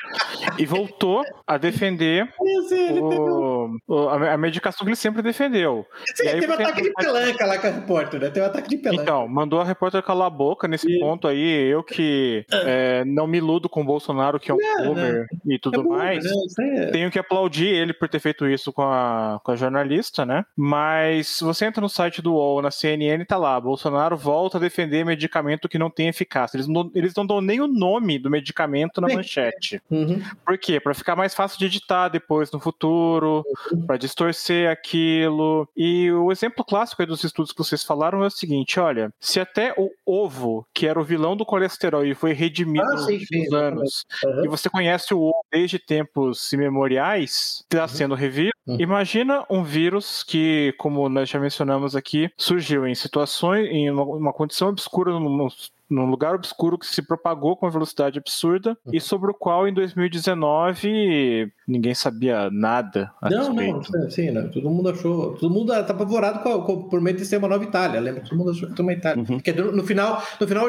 e voltou a defender [laughs] o, o, a, medicação que ele sempre defendeu. Sim, teve um ataque de pelanca lá com a repórter, né? Teve um ataque de pelanca. Então, mandou a repórter calar a boca nesse e... ponto aí. Eu que ah. é, não me iludo com o Bolsonaro, que é um boomer e tudo é mais, é... tenho que aplaudir ele por ter feito isso com a, com a jornalista, né? Mas se você entra no site do UOL, na CNN, tá lá, Bolsonaro volta a defender medicamento que não tem eficácia. Eles não, eles não dão nem o nome do medicamento na manchete. Uhum. Por quê? Para ficar mais fácil de editar depois no futuro, uhum. para distorcer aquilo. E o exemplo clássico dos estudos que vocês falaram é o seguinte: olha, se até o ovo, que era o vilão do colesterol e foi redimido ah, sim, nos anos, uhum. e você conhece o ovo desde tempos imemoriais, está uhum. sendo revisto, uhum. imagina um vírus que, como nós já mencionamos aqui, surgiu em situações, em uma, uma condição obscura no, no num lugar obscuro que se propagou com uma velocidade absurda uhum. e sobre o qual em 2019 ninguém sabia nada a não, respeito. Não, sim, né? todo mundo achou, todo mundo tá apavorado com, com, por medo de ser uma nova Itália, lembra? Todo mundo achou que era uma Itália. Uhum. Porque no final, no final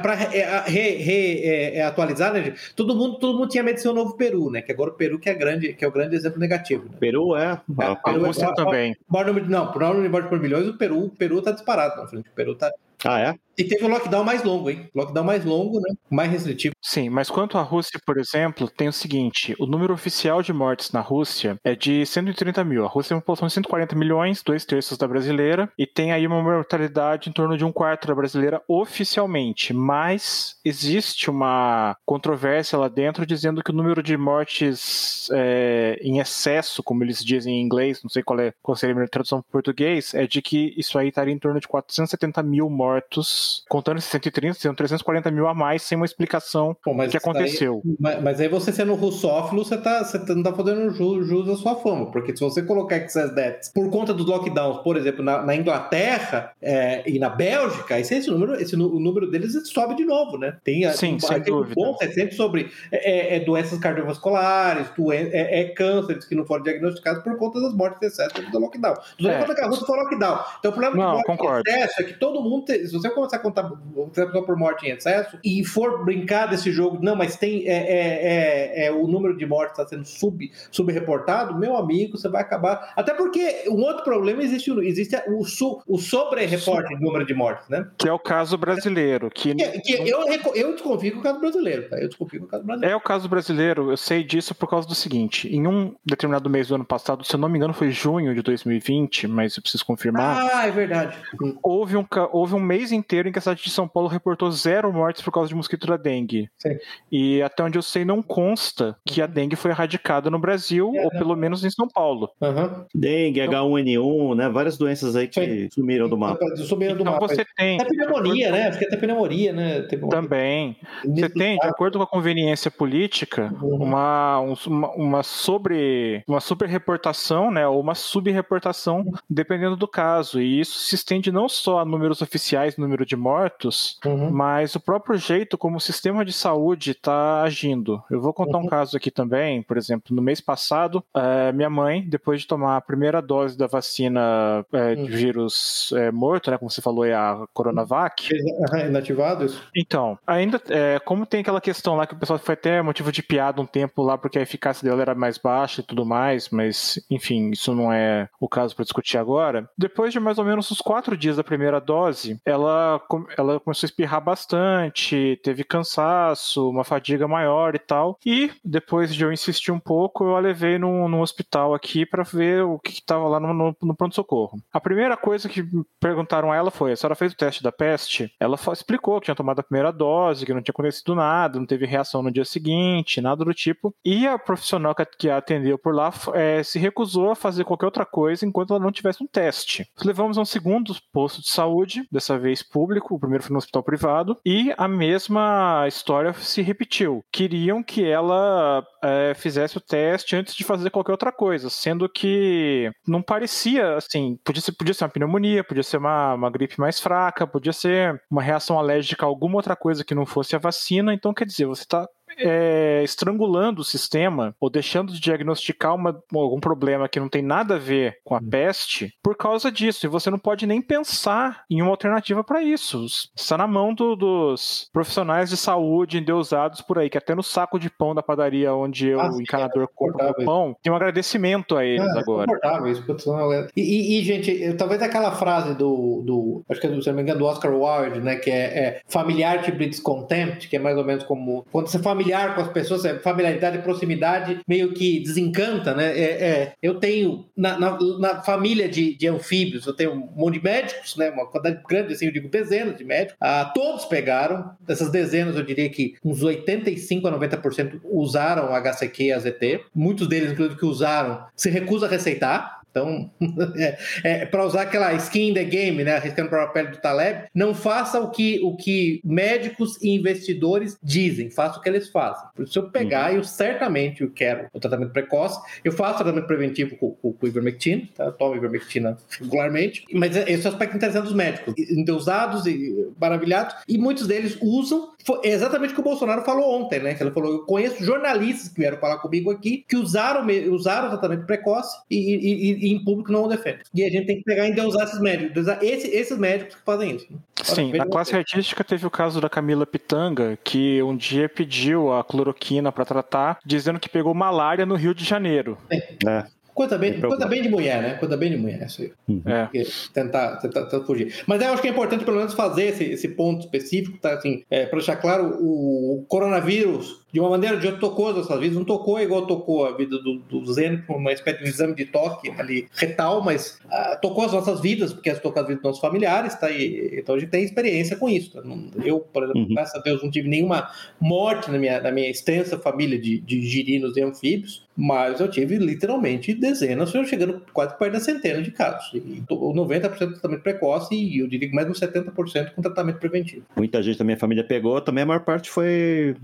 para atualizar, né, todo mundo, todo mundo tinha medo de ser o novo Peru, né? Que agora o Peru que é grande, que é o grande exemplo negativo. Né? Peru é, é a Peru é, também. Não, por número de milhões, o Peru, o Peru tá disparado frente. O Peru tá ah, é? E teve o lockdown mais longo, hein? Lockdown mais longo, né? Mais restritivo. Sim, mas quanto à Rússia, por exemplo, tem o seguinte: o número oficial de mortes na Rússia é de 130 mil. A Rússia tem uma população de 140 milhões, dois terços da brasileira, e tem aí uma mortalidade em torno de um quarto da brasileira oficialmente. Mas existe uma controvérsia lá dentro dizendo que o número de mortes é, em excesso, como eles dizem em inglês, não sei qual é qual seria a tradução para português, é de que isso aí estaria em torno de 470 mil mortos Contando esses 130, seriam 340 mil a mais sem uma explicação do que aconteceu. Aí, mas, mas, aí você sendo russófilo, você, tá, você não tá fazendo jus, jus à sua fama, porque se você colocar excess deaths por conta dos lockdowns, por exemplo, na, na Inglaterra é, e na Bélgica, esse, esse, número, esse, o número deles sobe de novo, né? Tem, Sim, um, sem tem dúvida. um bom recente sobre é, é, doenças cardiovasculares, doen é, é cânceres que não foram diagnosticados por conta das mortes de excesso do lockdown. Não é conta que a Rússia foi lockdown. Então o problema não, concordo. excesso é que todo mundo, se você começar a contar pessoa por morte em excesso e for brincar desse jogo, não, mas tem é, é, é, é o número de mortes está sendo sub, subreportado, meu amigo, você vai acabar. Até porque um outro problema existe, existe o, su, o sobre-reporte do número de mortes, né? Que é o caso brasileiro. Que, que, que eu, eu desconfio com o caso brasileiro, tá? Eu desconfio com o caso brasileiro. É o caso brasileiro, eu sei disso por causa do seguinte: em um determinado mês do ano passado, se eu não me engano, foi junho de 2020, mas eu preciso confirmar. Ah, é verdade. Houve um, houve um mês inteiro em que a cidade de São Paulo reportou zero mortes por causa de mosquito da dengue. Sim. E até onde eu sei, não consta que a dengue foi erradicada no Brasil, é, ou pelo menos em São Paulo. Uhum. Dengue, então, H1N1, né? Várias doenças aí que Sim. sumiram do mapa. Sumiram do então mapa. você tem. Até pneumonia, né? Acho que até pneumonia, né? Também. Você tem, de acordo com a conveniência política, uhum. uma, uma, uma sobre. uma superreportação, né? Ou uma subreportação, uhum. dependendo do caso. E isso se estende não só a números oficiais, número de mortos, uhum. mas o próprio jeito como o sistema de saúde está agindo. Eu vou contar um caso aqui também, por exemplo, no mês passado, é, minha mãe, depois de tomar a primeira dose da vacina é, de vírus é, morto, né? Como você falou, é a Coronavac. Inativado isso? Então, ainda, é, como tem aquela questão lá que o pessoal foi até motivo de piada um tempo lá, porque a eficácia dela era mais baixa e tudo mais, mas, enfim, isso não é o caso para discutir agora. Depois de mais ou menos uns quatro dias da primeira dose, ela, ela começou a espirrar bastante, teve cansaço, uma fadiga maior e tal. E depois de eu insistir um pouco, eu a levei num, num hospital aqui para ver o que estava lá no, no, no pronto-socorro. A primeira coisa que perguntaram a ela foi: a senhora fez o teste da peste? Ela explicou que tinha tomado a primeira dose, que não tinha acontecido nada, não teve reação no dia seguinte, nada do tipo. E a profissional que a atendeu por lá é, se recusou a fazer qualquer outra coisa enquanto ela não tivesse um teste. Levamos a um segundo posto de saúde, dessa vez público, o primeiro foi no hospital privado, e a mesma história se repetiu. Queriam que ela é, fizesse o teste antes de fazer qualquer outra coisa, sendo que não parecia assim, podia ser, podia ser uma pneumonia, podia ser uma, uma gripe mais fraca, podia ser uma reação alérgica a alguma outra coisa que não fosse a vacina, então quer dizer, você está é, estrangulando o sistema ou deixando de diagnosticar uma, algum problema que não tem nada a ver com a peste por causa disso. E você não pode nem pensar em uma alternativa para isso. Está na mão do, dos profissionais de saúde endeusados por aí, que até no saco de pão da padaria onde eu, ah, o encanador, é compro o pão, tem um agradecimento a eles é, agora. É e, e, e, gente, talvez aquela frase do, do acho que é do, se não me engano, do Oscar Wilde, né, que é, é familiar te breeds contempt, que é mais ou menos como quando você familiar familiar com as pessoas, é, familiaridade e proximidade meio que desencanta, né? É, é eu tenho na, na, na família de, de, anfíbios, eu tenho um monte de médicos, né? Uma quantidade grande, assim, eu digo dezenas de médicos. Ah, todos pegaram, dessas dezenas, eu diria que uns 85 a 90% usaram HCQ e AZT. Muitos deles, inclusive, que usaram, se recusa a receitar. Então, [laughs] é, é para usar aquela skin in the game, né, arriscando para a pele do Taleb, não faça o que, o que médicos e investidores dizem, faça o que eles fazem. Se eu pegar, uhum. eu certamente eu quero o tratamento precoce, eu faço tratamento preventivo com, com, com ivermectina, tá? eu tomo ivermectina regularmente, mas esse é o aspecto interessante dos médicos, endeusados e maravilhados, e muitos deles usam, é exatamente o que o Bolsonaro falou ontem, né, que ele falou, eu conheço jornalistas que vieram falar comigo aqui, que usaram, usaram o tratamento precoce e, e e em público não o defende. E a gente tem que pegar e endeusar esses médicos, endeusar esse, esses médicos que fazem isso. Né? Sim, na classe artística teve o caso da Camila Pitanga, que um dia pediu a cloroquina para tratar, dizendo que pegou malária no Rio de Janeiro. É. é. Coisa bem, coisa bem de mulher, né? Coisa bem de mulher, isso aí. Uhum. É. Tentar, tentar, tentar, fugir. Mas eu acho que é importante, pelo menos, fazer esse, esse ponto específico, tá? Assim, é, para deixar claro, o coronavírus de uma maneira ou de outra tocou as nossas vidas, não tocou igual tocou a vida do, do Zen, uma espécie de exame de toque ali retal, mas uh, tocou as nossas vidas, porque tocou as vidas dos nossos familiares, tá? E, então a gente tem experiência com isso. Tá? Eu, por exemplo, uhum. graças a Deus, não tive nenhuma morte na minha, na minha extensa família de, de girinos e anfíbios, mas eu tive literalmente dezenas, chegando quase perto da centena de casos. E 90% tratamento precoce e eu diria que mais de 70% com tratamento preventivo. Muita gente da minha família pegou, também a maior parte foi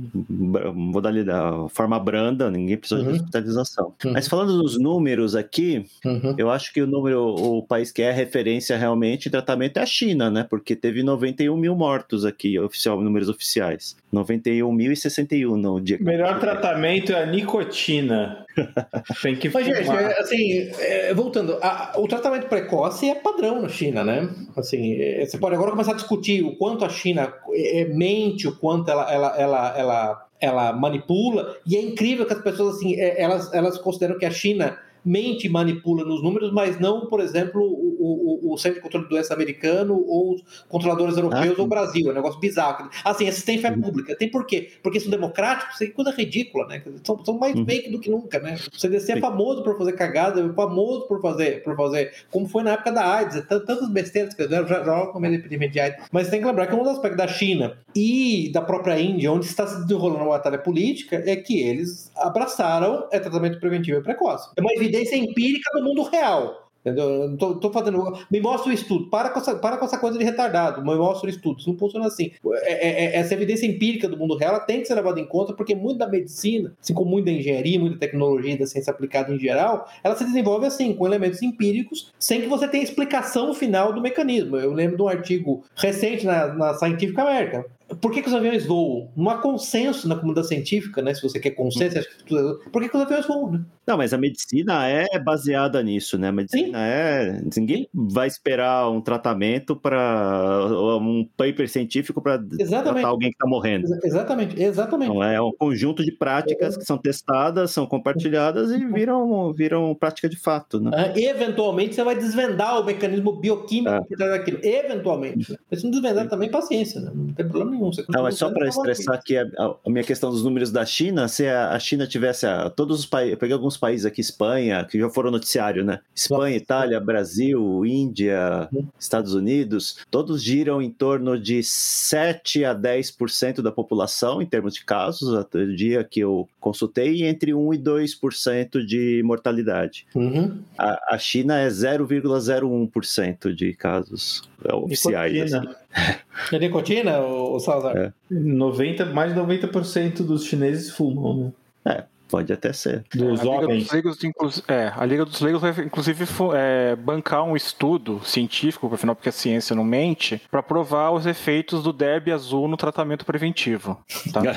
modalidade, forma branda, ninguém precisou uhum. de hospitalização. Uhum. Mas falando dos números aqui, uhum. eu acho que o número, o país que é referência realmente em tratamento é a China, né? Porque teve 91 mil mortos aqui, oficial, números oficiais. 91.061 no dia. Melhor tratamento é a nicotina. [laughs] Tem que Mas, gente, é, assim, é, voltando, a, o tratamento precoce é padrão na China, né? Assim, é, você pode agora começar a discutir o quanto a China é, mente, o quanto ela, ela, ela, ela, ela manipula, e é incrível que as pessoas, assim, é, elas, elas consideram que a China mente e manipula nos números, mas não, por exemplo, o, o, o Centro de Controle de Doença americano ou os controladores europeus ah, ou o Brasil. É um negócio bizarro. Assim, assistência uhum. pública. Tem por quê? Porque são democráticos, isso é coisa ridícula, né? São, são mais uhum. fake do que nunca, né? O CDC é famoso por fazer cagada, é famoso por fazer, por fazer, como foi na época da AIDS, é tantas besteiras que já, já com epidemia de AIDS. Mas tem que lembrar que um dos aspectos da China e da própria Índia, onde está se desenrolando uma batalha política, é que eles abraçaram é tratamento preventivo e precoce. É uma evidência empírica do mundo real. Entendeu? Fazendo. Me mostra o estudo. Para com, essa, para com essa coisa de retardado. Me mostra o estudo. Isso não funciona assim. É, é, é, essa evidência empírica do mundo real tem que ser levada em conta, porque muito da medicina, assim como muito da engenharia, muita tecnologia da ciência aplicada em geral, ela se desenvolve assim, com elementos empíricos, sem que você tenha explicação final do mecanismo. Eu lembro de um artigo recente na, na Scientific American por que, que, os aviões voam? Não há consenso na comunidade científica, né? Se você quer consenso, hum. por que, que, os aviões voam, né? Não, mas a medicina é baseada nisso, né? A medicina Sim. é. Ninguém vai esperar um tratamento para. um paper científico para tratar alguém que está morrendo. Exatamente, exatamente. Então, é um conjunto de práticas é. que são testadas, são compartilhadas e viram, viram prática de fato, né? Ah, eventualmente você vai desvendar o mecanismo bioquímico é. por trás daquilo. Eventualmente. Mas se não desvendar também, paciência, né? Não tem problema nenhum nenhum. Você não, mas só para estressar aqui a, a, minha questão dos números da China, se a, a China tivesse a, todos os países, eu peguei alguns países aqui, Espanha, que já foram noticiário, né? Espanha. Itália, Brasil, Índia, uhum. Estados Unidos, todos giram em torno de 7 a 10% da população em termos de casos, até o dia que eu consultei, entre 1 e 2% de mortalidade. Uhum. A, a China é 0,01% de casos oficiais. Assim. [laughs] É nicotina, o Salazar? É. 90, mais de 90% dos chineses fumam, né? É, pode até ser. Dos a, homens. Liga dos Leigos, é, a Liga dos Leigos vai, inclusive, é, bancar um estudo científico, afinal, porque a ciência não mente, para provar os efeitos do derby azul no tratamento preventivo. Tá? [laughs]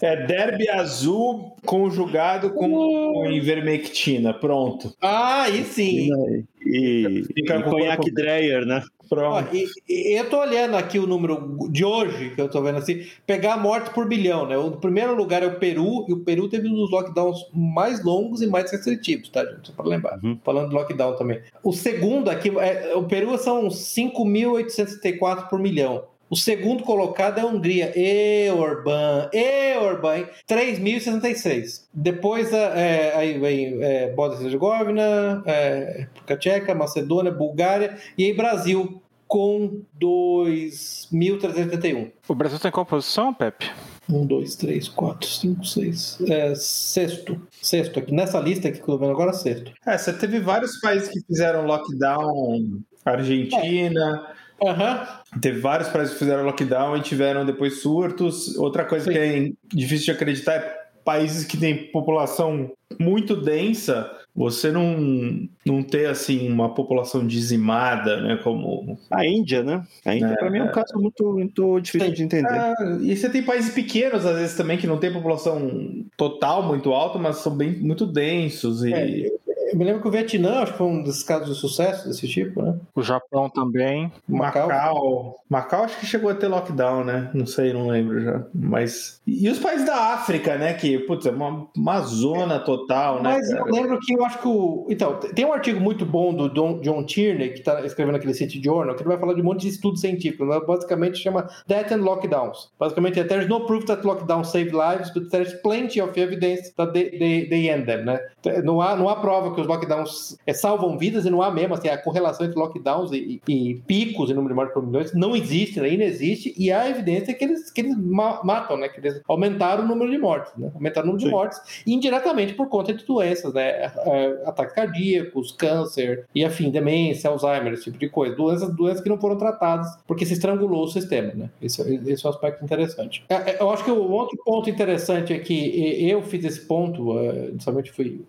é derby azul conjugado com uh. ivermectina. Pronto. Ah, aí sim. E, e, e conhaque Dreyer, né? Pronto. e, e, eu tô olhando aqui o número de hoje, que eu tô vendo assim, pegar a morte por bilhão, né? O primeiro lugar é o Peru, e o Peru teve um dos lockdowns mais longos e mais restritivos, tá, gente? Só para lembrar. Uhum. Falando de lockdown também. O segundo aqui, é, o Peru são 5.874 por milhão. O segundo colocado é a Hungria. E Orban, e Orban, 3.066. Depois é, aí vem é, Bósnia e Herzegovina, é, República Tcheca, Macedônia, Bulgária e aí Brasil com 2.381. O Brasil tem qual posição, Pepe? 1, 2, 3, 4, 5, 6. É, sexto. Sexto aqui. Nessa lista aqui que eu tô vendo agora, sexto. É, você teve vários países que fizeram lockdown. Argentina. É. Uhum. Teve vários países que fizeram lockdown e tiveram depois surtos. Outra coisa Sim. que é difícil de acreditar é países que têm população muito densa, você não, não ter assim uma população dizimada, né? Como a Índia, né? A Índia é, para mim é um caso muito, muito difícil tem, de entender. É, e você tem países pequenos às vezes também que não tem população total muito alta, mas são bem muito densos e é, Eu me lembro que o Vietnã, acho que foi um dos casos de sucesso desse tipo, né? O Japão também. Macau. Macau, Macau acho que chegou a ter lockdown, né? Não sei, não lembro já. Mas. E os países da África, né? Que, putz, é uma, uma zona total, né? Mas cara? eu lembro que eu acho que o. Então, tem um artigo muito bom do Don, John Tierney, que está escrevendo aquele City Journal, que ele vai falar de um monte de estudos científicos. Né? Basicamente chama Death and Lockdowns. Basicamente, é, there's no proof that lockdowns save lives, but there's plenty of evidence that they, they, they end them, né? Não há, não há prova que os lockdowns é, salvam vidas e não há mesmo, assim, a correlação entre lockdowns e, e, e picos em número de mortes por milhões não existe, né? inexiste, e há evidência que eles, que eles matam, né? Que eles aumentaram o número de mortes, né? Aumentaram o número Sim. de mortes indiretamente por conta de doenças, né? É, ataques cardíacos, câncer e afim, demência, Alzheimer, esse tipo de coisa. Doenças, doenças que não foram tratadas porque se estrangulou o sistema, né? Esse, esse é um aspecto interessante. É, é, eu acho que o outro ponto interessante é que eu fiz esse ponto, somente fui.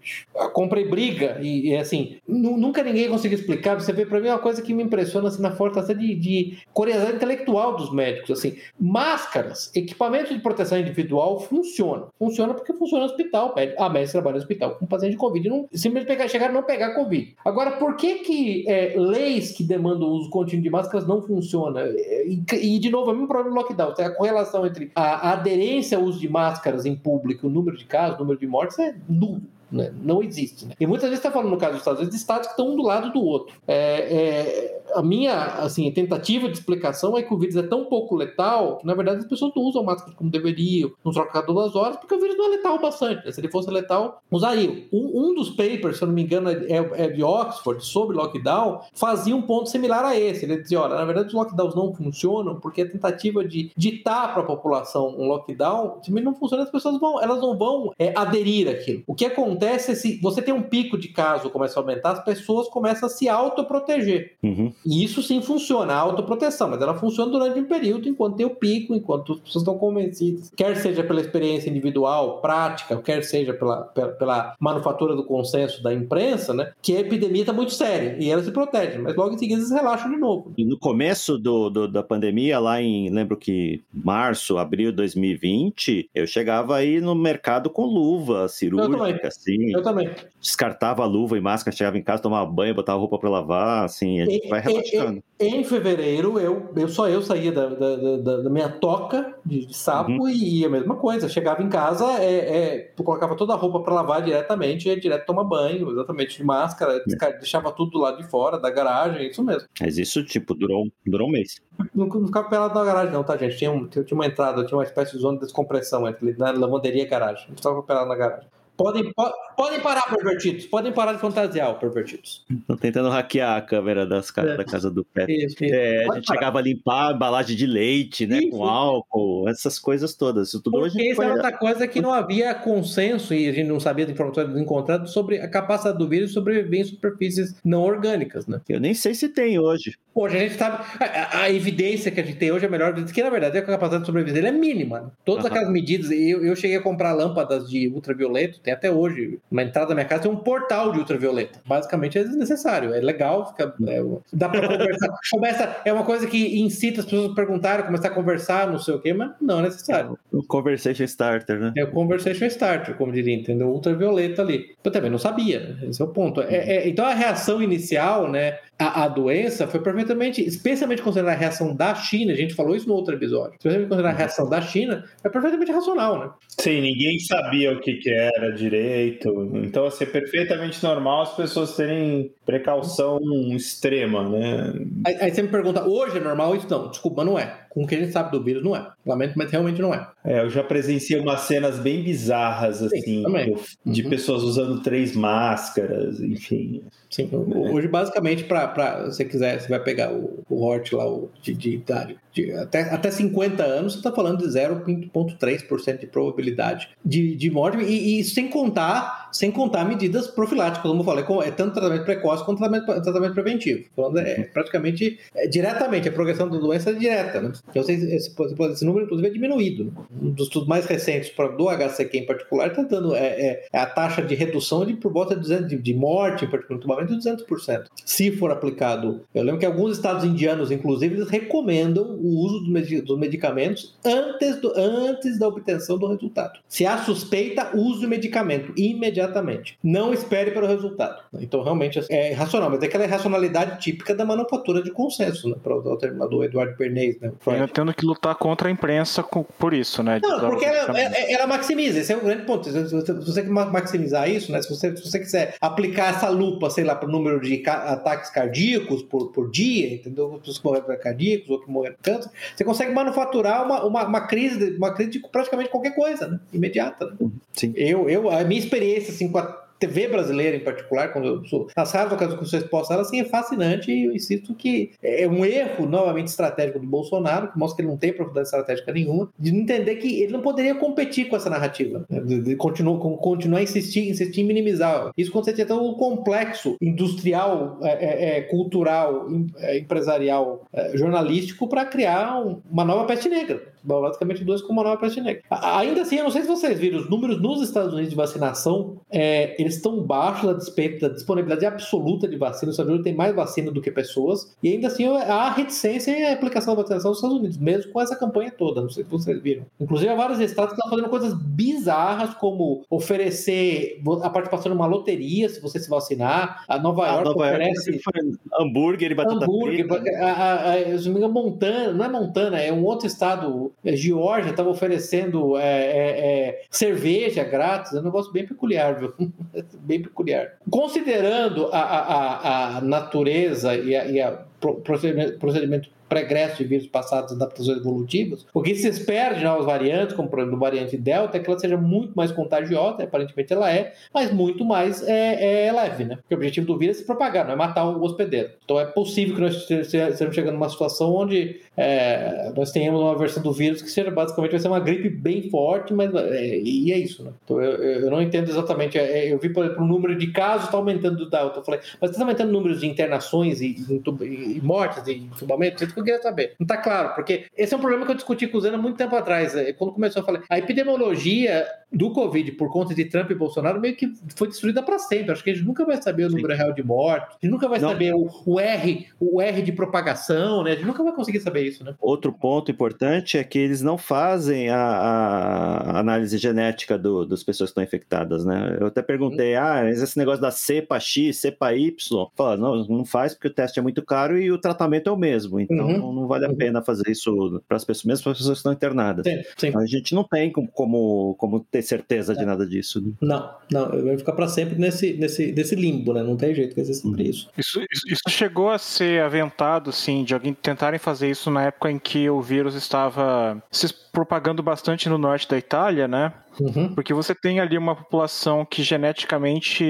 Comprei briga e, e assim, nunca ninguém conseguiu explicar. Você vê, para mim, é uma coisa que me impressiona assim, na força de, de curiosidade intelectual dos médicos. Assim, máscaras, equipamento de proteção individual funciona. Funciona porque funciona no hospital. A médica trabalha no hospital com paciente de Covid. Não, simplesmente pegar, chegar e não pegar Covid. Agora, por que que é, leis que demandam o uso contínuo de máscaras não funcionam? E, e de novo, é o mesmo problema do lockdown. A correlação entre a, a aderência ao uso de máscaras em público, o número de casos, o número de mortes é nulo. Né? Não existe. Né? E muitas vezes está falando, no caso dos Estados Unidos, de estados que estão um do lado do outro. É, é, a minha assim, tentativa de explicação é que o vírus é tão pouco letal que, na verdade, as pessoas não usam máscara como deveriam, não trocam cada duas horas, porque o vírus não é letal bastante. Né? Se ele fosse letal, usariam. Um, um, dos papers, se eu não me engano, é, é, de Oxford, sobre lockdown, fazia um ponto similar a esse. Ele dizia: olha, na verdade, os lockdowns não funcionam porque a tentativa de ditar para a população um lockdown simplesmente não funciona, as pessoas vão, elas não vão é, aderir àquilo. O que acontece é se você tem um pico de caso começa a aumentar, as pessoas começam a se autoproteger. Uhum. E isso sim funciona, a autoproteção, mas ela funciona durante um período, enquanto tem o pico, enquanto as pessoas estão convencidas, quer seja pela experiência individual, prática, quer seja pela, pela, pela manufatura do consenso da imprensa, né, que a epidemia está muito séria e ela se protege, mas logo em seguida eles relaxam de novo. E no começo do, do, da pandemia, lá em, lembro que março, abril de 2020, eu chegava aí no mercado com luva cirúrgica, assim. Eu também. Descartava a luva e máscara, chegava em casa, tomava banho, botava roupa para lavar, assim, a gente e, vai relaxando. Em fevereiro, eu, eu só eu saía da, da, da, da minha toca de, de sapo uhum. e, a mesma coisa. Chegava em casa, é, é, colocava toda a roupa para lavar diretamente, ia direto tomar banho, exatamente, de máscara, é. deixava tudo do lado de fora, da garagem, isso mesmo. Mas isso, tipo, durou, durou um mês. Não, não ficava pelado na garagem, não, tá, gente? Tinha, um, tinha uma entrada, tinha uma espécie de zona de descompressão entre na lavanderia e garagem. Não ficava pelado na garagem. Podem, podem parar, pervertidos. Podem parar de fantasiar, pervertidos. Estão tentando hackear a câmera das é. da casa do pé. Isso, isso. É, a gente parar. chegava a limpar a embalagem de leite, né? Isso. Com álcool, essas coisas todas. Isso tudo Porque isso era outra coisa que não havia consenso e a gente não sabia de informações encontradas sobre a capacidade do vírus sobreviver em superfícies não orgânicas, né? Eu nem sei se tem hoje. Hoje a gente sabe. A, a evidência que a gente tem hoje é melhor, que na verdade a capacidade de sobreviver dele é mínima. Né? Todas aquelas medidas. Eu, eu cheguei a comprar lâmpadas de ultravioleta tem até hoje, na entrada da minha casa tem um portal de ultravioleta. Basicamente é desnecessário, é legal, fica, é, dá pra conversar. [laughs] Começa, é uma coisa que incita as pessoas a perguntarem, começar a conversar, não sei o quê, mas não é necessário. O conversation starter, né? É o conversation starter, como diria, entendeu? Ultravioleta ali. Eu também não sabia, né? esse é o ponto. É, é, então a reação inicial, né, a, a, doença foi perfeitamente, especialmente considerando a reação da China, a gente falou isso no outro episódio, especialmente considerando a reação da China, é perfeitamente racional, né? Sim, ninguém sabia o que, que era direito, então assim, é perfeitamente normal as pessoas terem precaução extrema, né? Aí, aí você me pergunta, hoje é normal isso? Não, desculpa, não é com o que a gente sabe do vírus, não é. Lamento, mas realmente não é. É, eu já presenciei umas cenas bem bizarras, assim, Sim, de uhum. pessoas usando três máscaras, enfim. Sim, hoje basicamente, para se você quiser, você vai pegar o, o Hort lá, o, de, de idade, de, até, até 50 anos, você está falando de 0,3% de probabilidade de, de morte, e, e sem contar sem contar medidas profiláticas, como eu falei, é tanto tratamento precoce quanto tratamento, tratamento preventivo. Falando é, praticamente é, diretamente, a progressão da doença é direta, né? Então, esse, esse, número, inclusive, é diminuído. Um dos estudos mais recentes do HCQ em particular está dando é, é, é, a taxa de redução de por volta de, 200, de, de morte, em particular, de 200%. Se for aplicado, eu lembro que alguns estados indianos, inclusive, eles recomendam o uso dos medicamentos antes, do, antes da obtenção do resultado. Se há suspeita, use o medicamento imediatamente. Não espere pelo resultado. Então, realmente, é racional, mas é aquela irracionalidade típica da manufatura de consenso, né? Para o terminador Eduardo Bernays, né? Eu tendo que lutar contra a imprensa por isso, né? Não, porque ela, ela, maximiza, esse é o grande ponto. Se você, maximizar isso, né? Se você, se você quiser aplicar essa lupa, sei lá, para o número de ataques cardíacos por, por dia, entendeu? Pessoas que morreram cardíacos ou que morreram de câncer, você consegue manufaturar uma, uma, uma, crise, uma crise de praticamente qualquer coisa, né? Imediata. Né? Sim. Eu, eu, a minha experiência assim, com a TV brasileira em particular, quando eu sou nas raras ocasiões que eu sou ela, assim, é fascinante e eu insisto que é um erro novamente estratégico do Bolsonaro, que mostra que ele não tem profundidade estratégica nenhuma, de entender que ele não poderia competir com essa narrativa, né? de, de continuar, continuar insistir, insistir em minimizar. Isso quando você tinha o complexo industrial, é, é, é cultural, é, empresarial, é, jornalístico para criar um, uma nova peste negra basicamente dois com uma nova peste negra. Ainda assim, eu não sei se vocês viram, os números nos Estados Unidos de vacinação, é, eles estão baixos a despeito da disponibilidade absoluta de vacina. Os Estados Unidos tem mais vacina do que pessoas, e ainda assim há reticência em aplicação da vacinação nos Estados Unidos, mesmo com essa campanha toda. Não sei se vocês viram. Inclusive, há vários estados que estão fazendo coisas bizarras, como oferecer a participação numa loteria se você se vacinar. A Nova York Nova oferece. York hambúrguer e batata hambúrguer. A, a, a, me engano, Montana, não é Montana, é um outro estado é, Geórgia estava oferecendo é, é, é, cerveja grátis, é um negócio bem peculiar, viu? [laughs] bem peculiar. Considerando a, a, a natureza e a, e a procedimento, procedimento pregresso de vírus passados adaptações evolutivas, o que se espera de novas variantes, como por exemplo a variante Delta, é que ela seja muito mais contagiosa, aparentemente ela é, mas muito mais é, é leve, né? Porque o objetivo do vírus é se propagar, não é matar o hospedeiro. Então é possível que nós estejamos chegando numa situação onde é, nós tenhamos uma versão do vírus que seja basicamente vai ser uma gripe bem forte, mas é, e é isso, né? Então eu, eu não entendo exatamente. É, eu vi, por exemplo, o número de casos está aumentando do Delta. Eu falei, mas está aumentando o número de internações e, e, e mortes e entubamentos? Que eu queria saber. Não está claro, porque esse é um problema que eu discuti com o Zena muito tempo atrás. É, quando começou a falar, a epidemiologia do Covid por conta de Trump e Bolsonaro meio que foi destruída para sempre. Acho que a gente nunca vai saber o número Sim. real de mortes, a gente nunca vai Não. saber o, o, R, o R de propagação, né? A gente nunca vai conseguir saber isso, né? Outro ponto importante é que eles não fazem a, a análise genética do, das pessoas que estão infectadas, né? Eu até perguntei, hum. ah, mas esse negócio da cepa X, cepa Y, fala, não, não faz porque o teste é muito caro e o tratamento é o mesmo. Então, então uhum. não, não, vale a uhum. pena fazer isso para as pessoas, mesmo para as pessoas que estão internadas. Sim, sim. A gente não tem como, como ter certeza é. de nada disso. Né? Não, não, vai ficar para sempre nesse, nesse, nesse limbo, né? Não tem jeito que sempre uhum. isso. isso. Isso chegou a ser aventado, sim, de alguém tentarem fazer isso na época em que o vírus estava se propagando bastante no norte da Itália, né? Uhum. Porque você tem ali uma população que geneticamente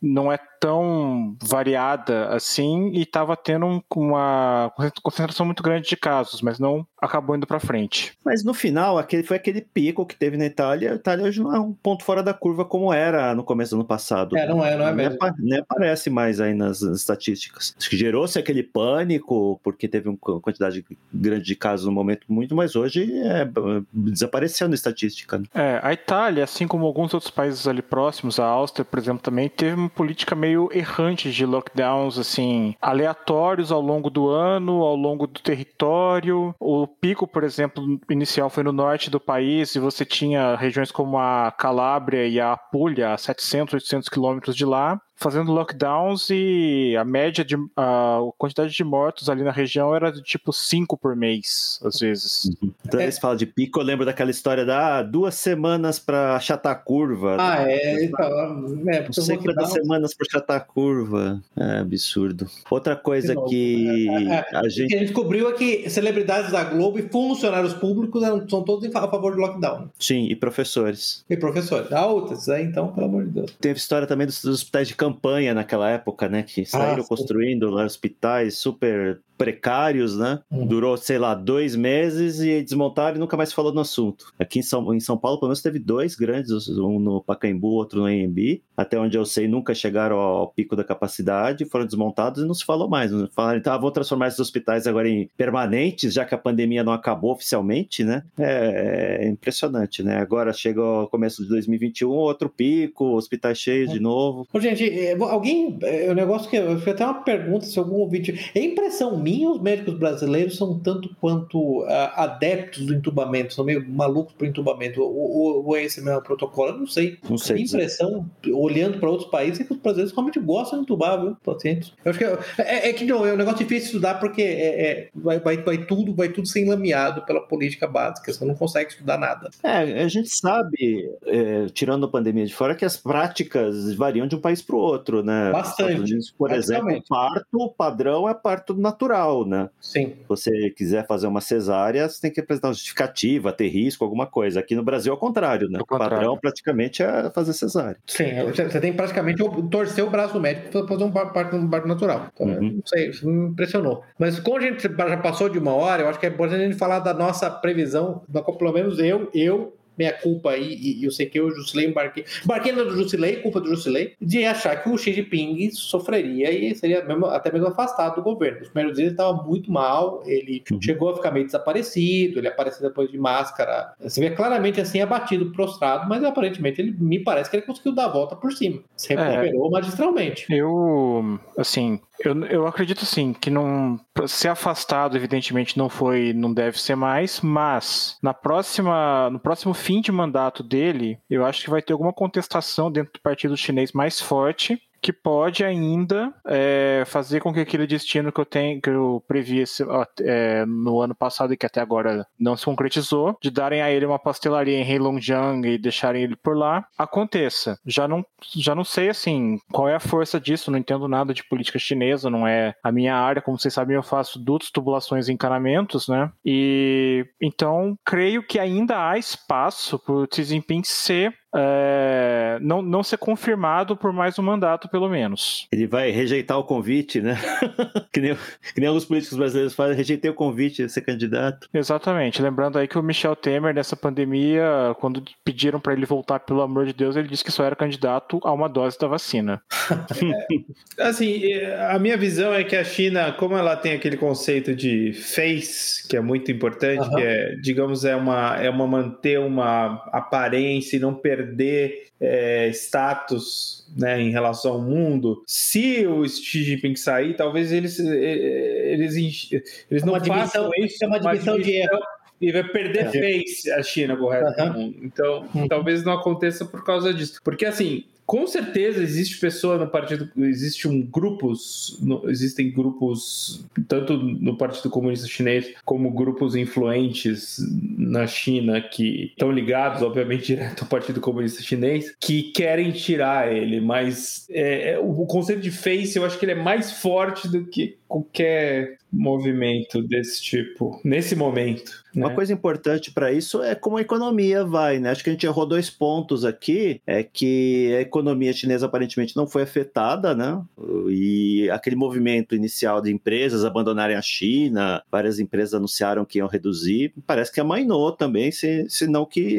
não é tão variada assim e estava tendo uma concentração muito grande de casos, mas não acabou indo para frente. Mas no final, aquele foi aquele pico que teve na Itália. A Itália hoje não é um ponto fora da curva como era no começo do ano passado. É, não é, não é mesmo. Nem, aparece mais aí nas, nas estatísticas. Acho que gerou-se aquele pânico porque teve uma quantidade grande de casos no momento muito, mas hoje é, desapareceu na estatística. Né? É, a Itália, assim como alguns outros países ali próximos, a Áustria, por exemplo, também teve uma política meio errante de lockdowns assim aleatórios ao longo do ano, ao longo do território. O pico, por exemplo, inicial foi no norte do país e você tinha regiões como a Calábria e a Apulia, a 700, 800 quilômetros de lá, fazendo lockdowns e a média de a quantidade de mortos ali na região era de tipo 5 por mês, às vezes. Uhum. Então é. eles falam de pico, eu lembro daquela história da ah, duas semanas para achatar a curva. Ah, é, então, é, 50 semanas para achatar a curva. É absurdo. Outra coisa que é, é, a gente... O que a gente descobriu é que celebridades da Globo e funcionários públicos eram, são todos a favor do lockdown. Sim, e professores. E professores. Ah, outras, é, então, pelo amor de Deus. Teve história também dos, dos hospitais de campo campanha naquela época, né? Que saíram ah, construindo lá, hospitais super precários, né? Uhum. Durou, sei lá, dois meses e desmontaram e nunca mais falou no assunto. Aqui em São, em São Paulo, pelo menos, teve dois grandes, um no Pacaembu, outro no AMB. Até onde eu sei, nunca chegaram ao, pico da capacidade, foram desmontados e não se falou mais. Não falaram, então, ah, vou transformar esses hospitais agora em permanentes, já que a pandemia não acabou oficialmente, né? É, é impressionante, né? Agora chega o começo de 2021, outro pico, hospitais cheios de novo. Ô, gente, é, alguém, é um negócio que eu fiz até uma pergunta se algum ouvinte. É impressão minha mim, os médicos brasileiros são tanto quanto uh, adeptos do entubamento, são meio malucos pro entubamento. Ou, ou é esse mesmo protocolo? Eu não sei. Não sei. A impressão, olhando para outros países, é que os brasileiros realmente gostam de entubar, viu, pacientes. Eu acho que é, é, é que não, é um negócio difícil de estudar porque é, é, vai, vai, vai, tudo, vai tudo ser enlameado pela política básica, você não consegue estudar nada. É, a gente sabe, é, tirando a pandemia de fora, que as práticas variam de um país para o outro, né? Bastante. Por exemplo, o parto, o padrão é parto natural, né? Sim. Se você quiser fazer uma cesárea, você tem que apresentar uma justificativa, ter risco, alguma coisa. Aqui no Brasil é o contrário, né? O padrão praticamente é fazer cesárea. Sim, você tem praticamente torcer o braço do médico para fazer um parto, um parto natural. Então, uhum. não sei, isso me impressionou. Mas como a gente já passou de uma hora, eu acho que é importante a gente falar da nossa previsão, pelo menos eu, eu minha culpa aí, e eu sei que eu, Jusilei, embarquei, embarquei no Jusilei, culpa do Jusilei, de achar que o Xi Jinping sofreria e seria mesmo, até mesmo afastado do governo. Nos primeiros dias ele estava muito mal, ele uhum. chegou a ficar meio desaparecido, ele apareceu depois de máscara. Você vê claramente assim, abatido, prostrado, mas aparentemente ele me parece que ele conseguiu dar a volta por cima. Se recuperou é, magistralmente. Eu, assim, eu, eu acredito sim que não ser afastado evidentemente não foi, não deve ser mais, mas na próxima, no próximo fim de mandato dele, eu acho que vai ter alguma contestação dentro do partido chinês mais forte que pode ainda é, fazer com que aquele destino que eu tenho, que eu previ esse, é, no ano passado e que até agora não se concretizou, de darem a ele uma pastelaria em Heilongjiang e deixarem ele por lá, aconteça. Já não, já não sei assim qual é a força disso, não entendo nada de política chinesa, não é a minha área, como vocês sabem, eu faço dutos, tubulações e encanamentos, né? E então creio que ainda há espaço para o Xi Jinping ser é, não, não ser confirmado por mais um mandato, pelo menos. Ele vai rejeitar o convite, né? [laughs] que, nem, que nem alguns políticos brasileiros fazem, rejeitei o convite de ser candidato. Exatamente. Lembrando aí que o Michel Temer, nessa pandemia, quando pediram para ele voltar, pelo amor de Deus, ele disse que só era candidato a uma dose da vacina. [laughs] é, assim, a minha visão é que a China, como ela tem aquele conceito de face, que é muito importante, uhum. que é, digamos, é uma, é uma manter uma aparência e não perder perder é, status né, em relação ao mundo. Se o Xi Jinping sair, talvez eles, é, eles, eles não façam isso. É uma admissão de erro e vai perder é. face a China correto uhum. Então, uhum. talvez não aconteça por causa disso. Porque assim, com certeza existe pessoa no partido, existe um grupos, no, existem grupos tanto no Partido Comunista Chinês como grupos influentes na China que estão ligados, obviamente, [laughs] direto ao Partido Comunista Chinês, que querem tirar ele. Mas é, é, o conceito de face, eu acho que ele é mais forte do que qualquer movimento desse tipo nesse momento. Né? Uma coisa importante para isso é como a economia vai, né? Acho que a gente errou dois pontos aqui, é que a economia chinesa aparentemente não foi afetada, né? E aquele movimento inicial de empresas abandonarem a China, várias empresas anunciaram que iam reduzir, parece que amainou também, se, se não que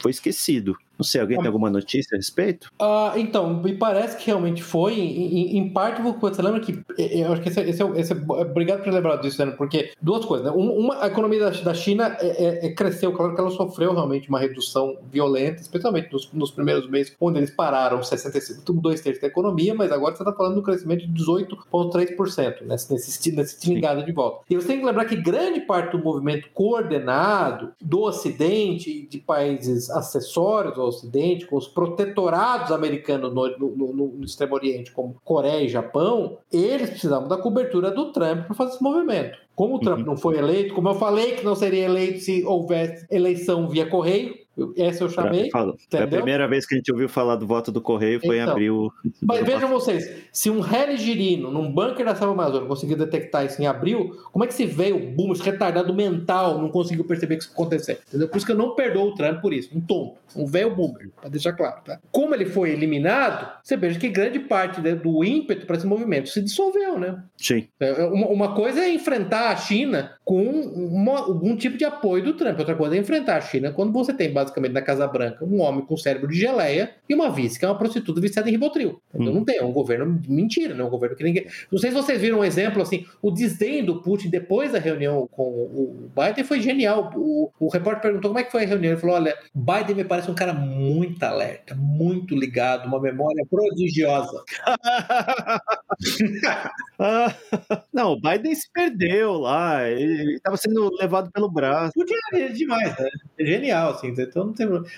foi esquecido. Não sei, alguém tem alguma notícia a respeito? Ah, então, me parece que realmente foi. Em, em parte, você lembra que. Eu acho que esse, esse, esse, obrigado por lembrar disso, né? porque duas coisas, né? Uma, a economia da, da China é, é, é, cresceu, claro que ela sofreu realmente uma redução violenta, especialmente nos, nos primeiros meses, onde eles pararam 65, dois terços da economia, mas agora você está falando do crescimento de 18,3%, né? nesse, nesse, nesse tilingado de volta. E você tem que lembrar que grande parte do movimento coordenado do Ocidente, de países acessórios, Ocidente, com os protetorados americanos no, no, no, no Extremo Oriente, como Coreia e Japão, eles precisavam da cobertura do Trump para fazer esse movimento. Como o Trump uhum. não foi eleito, como eu falei que não seria eleito se houvesse eleição via correio, essa eu chamei. Foi a primeira vez que a gente ouviu falar do voto do Correio, foi então, em abril. Mas vejam vocês, se um Heli Girino, num bunker da Selva Amazônica, conseguiu detectar isso em abril, como é que se veio o boom, esse retardado mental, não conseguiu perceber que isso ia acontecer? Entendeu? Por isso que eu não perdoo o Trump por isso. Um tonto, um velho boomer, para deixar claro. Tá? Como ele foi eliminado, você veja que grande parte né, do ímpeto para esse movimento se dissolveu, né? Sim. É, é, uma, coisa é enfrentar a China com uma, algum tipo de apoio do Trump, outra coisa é enfrentar a China quando você tem basicamente na Casa Branca um homem com cérebro de geleia e uma vice que é uma prostituta viciada em Ribotril. Então hum. não tem, é um governo mentira, né? Um governo que ninguém. Não sei se vocês viram um exemplo assim, o desdém do Putin depois da reunião com o Biden foi genial. O, o repórter perguntou como é que foi a reunião. Ele falou: olha, Biden me parece um cara muito alerta, muito ligado, uma memória prodigiosa. [laughs] não, o Biden se perdeu lá, ele estava sendo levado pelo braço. Podia é demais, né? É genial, assim, então não tem problema.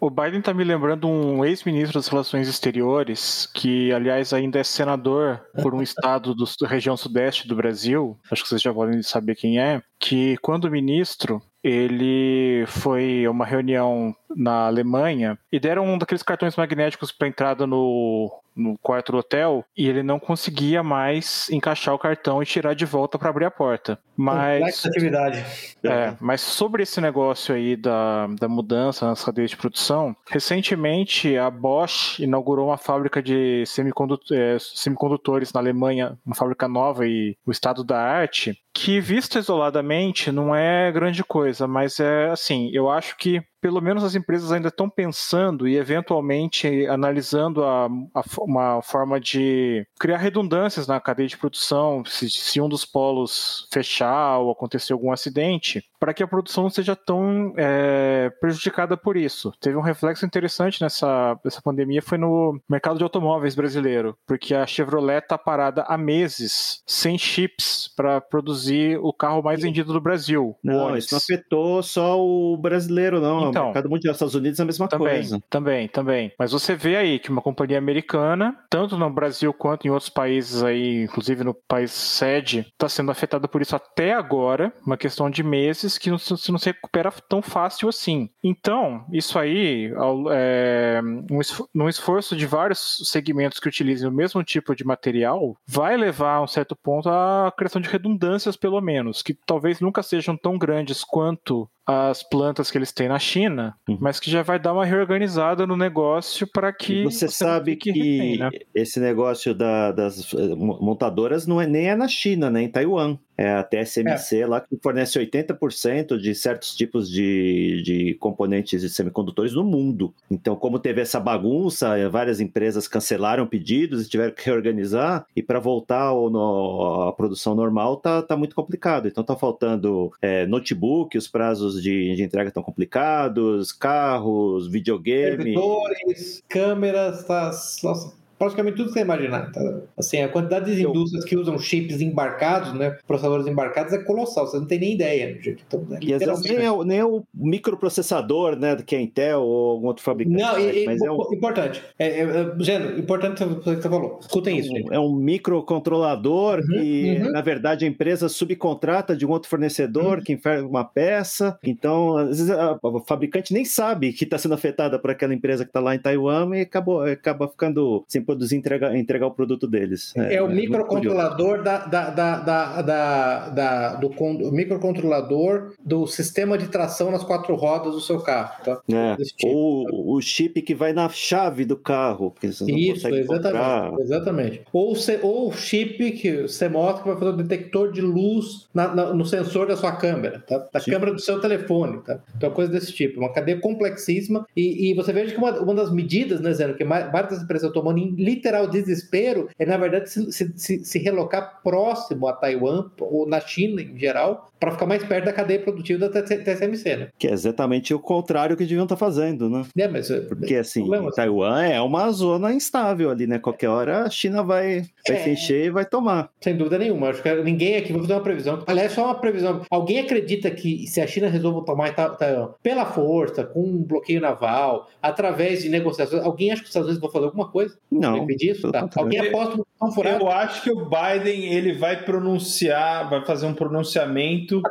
O Biden está me lembrando um ex-ministro das Relações Exteriores, que, aliás, ainda é senador por um [laughs] estado do, da região sudeste do Brasil, acho que vocês já podem saber quem é, que, quando ministro, ele foi a uma reunião na Alemanha e deram um daqueles cartões magnéticos para entrada no, no quarto do hotel e ele não conseguia mais encaixar o cartão e tirar de volta para abrir a porta. Mas atividade. É, mas sobre esse negócio aí da, da mudança nas cadeias de produção, recentemente a Bosch inaugurou uma fábrica de é, semicondutores na Alemanha, uma fábrica nova e o estado da arte, que vista isoladamente não é grande coisa, mas é assim, eu acho que pelo menos as empresas ainda estão pensando e eventualmente analisando a, a, uma forma de criar redundâncias na cadeia de produção, se, se, um dos polos fechar ou acontecer algum acidente, para que a produção não seja tão é, prejudicada por isso. Teve um reflexo interessante nessa, nessa pandemia, foi no mercado de automóveis brasileiro, porque a Chevrolet está parada há meses sem chips para produzir o carro mais vendido do Brasil. Não, isso não afetou só o brasileiro, não então, mercado mundial, Estados Unidos é a mesma também, coisa. Também, também. Mas você vê aí que uma companhia americana, tanto no Brasil quanto em outros países aí, inclusive no país sede, está sendo afetada por isso até agora, uma questão de meses que não se, não se recupera tão fácil assim. Então, isso aí, é, um esforço de vários segmentos que utilizem o mesmo tipo de material, vai levar a um certo ponto à criação de redundâncias, pelo menos, que talvez nunca sejam tão grandes quanto as plantas que eles têm na China, uhum. mas que já vai dar uma reorganizada no negócio para que você, você sabe que refém, né? esse negócio da, das eh, montadoras não é nem é na China, nem né? em Taiwan é a TSMC é. lá que fornece 80% de certos tipos de, de componentes de semicondutores no mundo. Então, como teve essa bagunça, é, várias empresas cancelaram pedidos e tiveram que reorganizar, e para voltar ao, no, à produção normal tá, tá muito complicado. Então, tá faltando é, notebook, os prazos de, de entrega estão complicados, carros, videogame. Servidores, câmeras, tá, nossa, praticamente tudo que você imaginar. Tá? Assim, a quantidade de indústrias que usam chips embarcados, né, processadores embarcados é colossal, você não tem nem ideia. Né, gente? Então, é, e às vezes nem é, o, nem é o microprocessador, né, que é Intel ou algum outro fabricante. Não, e, mas é um... importante. É, é, é, importante o que você falou. Escutem isso. Gente. É um microcontrolador uhum, que, uhum. na verdade, a empresa subcontrata de um outro fornecedor uhum. que enferma uma peça. Então, às vezes, a, o fabricante nem sabe que está sendo afetada por aquela empresa que está lá em Taiwan e acabou, acaba ficando sem produzir entregar, entregar o produto deles. É, é o microcontrolador da, da, da, da, da, do con, microcontrolador do sistema de tração nas quatro rodas do seu carro. Tá? É, tipo, ou tá? o chip que vai na chave do carro. Isso, exatamente, exatamente. Ou, ou o chip que você mostra que vai fazer o detector de luz na, na, no sensor da sua câmera, tá? da Sim. câmera do seu telefone. Tá? Então, coisa desse tipo. Uma cadeia complexíssima. E, e você veja que uma, uma das medidas, né, Zé, que várias das empresas estão tomando em literal desespero é, na verdade, se, se, se relocar próximo a Taiwan ou na China em geral, para ficar mais perto da cadeia produtiva da TSMC, né? Que é exatamente o contrário que deviam estar tá fazendo, né? É, mas, é, Porque assim, problema, Taiwan é uma zona instável ali, né? Qualquer hora a China vai, vai é, se encher e vai tomar. Sem dúvida nenhuma. Acho que ninguém aqui vai fazer uma previsão. Aliás, só uma previsão. Alguém acredita que se a China resolve tomar Taiwan pela força, com um bloqueio naval, através de negociações, alguém acha que os Estados Unidos vão fazer alguma coisa? Não. Disso? Tá. Alguém aposta no Eu acho que o Biden ele vai pronunciar, vai fazer um pronunciamento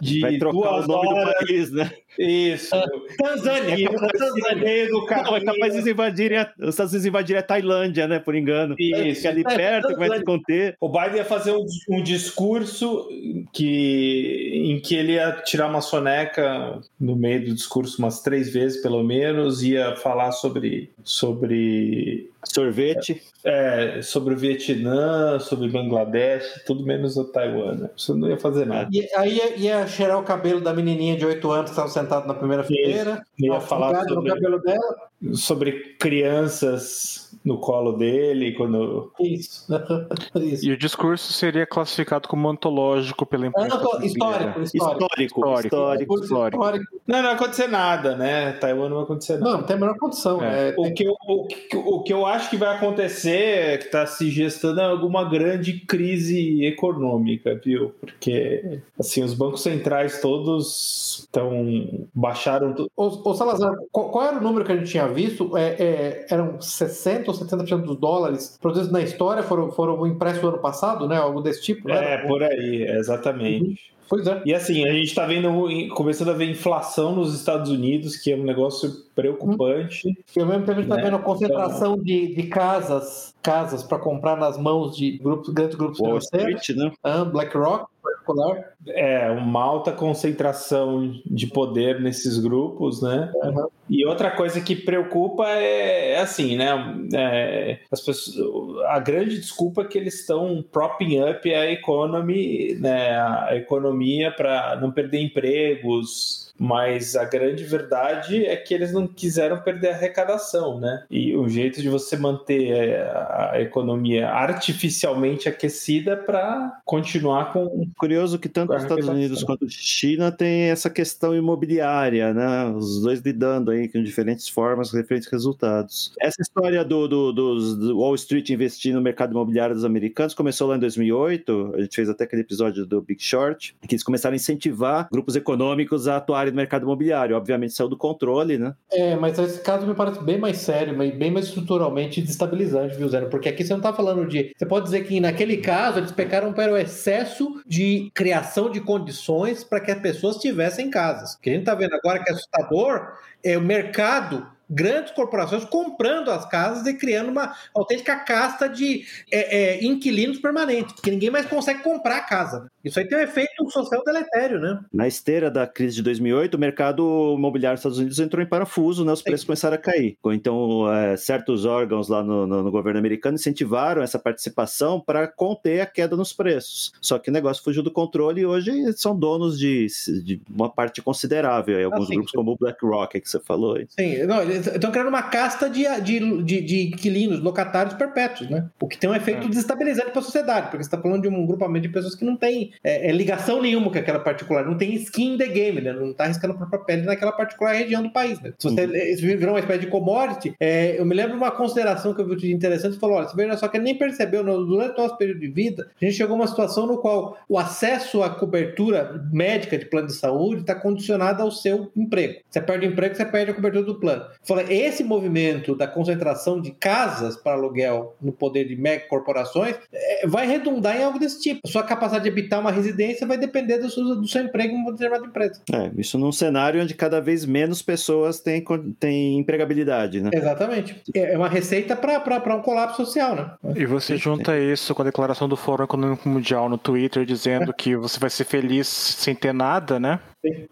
de vai trocar o nome horas. do país, né? Isso. Uh, Tanzânia. E Tanzânia. Do Não, é capaz de invadirem a, os Estados Unidos invadirem a Tailândia, né? Por engano. Isso. Que é ali perto, que vai se conter. O Biden ia fazer um, um, discurso que, em que ele ia tirar uma soneca no meio do discurso umas três vezes, pelo menos, ia falar sobre, sobre Sorvete. É, sobre o Vietnã, sobre Bangladesh, tudo menos o Taiwan. Né? Você não ia fazer nada. E aí ia, ia cheirar o cabelo da menininha de 8 anos que estava sentada na primeira fileira. Ia falar sobre... no cabelo dela. Sobre crianças no colo dele quando. Isso. [laughs] Isso. E o discurso seria classificado como antológico pela imprensa. Histórico, histórico, histórico, histórico, histórico, Não, não vai acontecer nada, né? Taiwan não vai acontecer nada. Não, não tem a menor condição. É. É, o, que eu, o, que, o que eu acho que vai acontecer, é que está se gestando, alguma grande crise econômica, viu? Porque, assim, os bancos centrais todos estão. baixaram. Ô Salazar, qual, qual, era o número que a gente tinha visto? É, é, eram 60 ou 70% dos dólares produzidos na história foram, foram impressos no ano passado, né? Algo desse tipo, né? É, por aí, exatamente. Uhum. Pois é. E assim, a gente está vendo, começando a ver inflação nos Estados Unidos, que é um negócio preocupante. E ao mesmo tempo a gente está né? vendo a concentração então... de, de casas, casas para comprar nas mãos de grupos, grandes grupos Wall financeiros. Street, né? Ah, BlackRock, particular. É, uma alta concentração de poder nesses grupos, né? Uhum. E outra coisa que preocupa é, é assim, né? É, as pessoas, a grande desculpa é que eles estão propping up a economy, né? A economia para não perder empregos, mas a grande verdade é que eles não quiseram perder a arrecadação, né? E o jeito de você manter é, a economia artificialmente aquecida para continuar com. Curioso que tanto os Estados Unidos quanto China tem essa questão imobiliária, né? Os dois lidando aí com diferentes formas, diferentes resultados. Essa história do, do, do Wall Street investir no mercado imobiliário dos americanos começou lá em 2008. A gente fez até aquele episódio do Big Short, que eles começaram a incentivar grupos econômicos a atuar área do mercado imobiliário. Obviamente saiu do controle, né? É, mas esse caso me parece bem mais sério, bem mais estruturalmente destabilizante, viu, Zé? Porque aqui você não está falando de. Você pode dizer que naquele caso eles pecaram para o excesso de criação de condições para que as pessoas tivessem casas. O que a gente está vendo agora que é assustador é o mercado grandes corporações comprando as casas e criando uma autêntica casta de é, é, inquilinos permanentes, porque ninguém mais consegue comprar a casa. Né? Isso aí tem um efeito social deletério, né? Na esteira da crise de 2008, o mercado imobiliário dos Estados Unidos entrou em parafuso, né? Os preços Sim. começaram a cair. Então, é, certos órgãos lá no, no, no, governo americano incentivaram essa participação para conter a queda nos preços. Só que o negócio fugiu do controle e hoje são donos de, de uma parte considerável. Aí, alguns ah, grupos como o BlackRock, que você falou. Aí. Sim, não, estão criando uma casta de, de, de, de inquilinos, locatários perpétuos, né? O que tem um efeito é. desestabilizante para a sociedade, porque você está falando de um grupamento de pessoas que não tem é, é, ligação nenhuma com aquela particular, não tem skin in the game, né? Não está arriscando a própria pele naquela particular região do país, né? Se você uhum. virou uma espécie de commodity, é, eu me lembro de uma consideração que eu vi de interessante, você falou, olha, você veja só que nem percebeu, durante o nosso período de vida, a gente chegou a uma situação no qual o acesso à cobertura médica de plano de saúde está condicionado ao seu emprego. Você perde o emprego, você perde a cobertura do plano. Fala, esse movimento da concentração de casas para aluguel no poder de mega corporações é, vai redundar em algo desse tipo. A sua capacidade de habitar uma residência vai depender do seu, do seu emprego em uma determinada empresa. É, isso num cenário onde cada vez menos pessoas têm, têm empregabilidade, né? Exatamente. É, é uma receita para um colapso social, né? E você junta isso com a declaração do Fórum Econômico Mundial no Twitter dizendo é. que você vai ser feliz sem ter nada, né?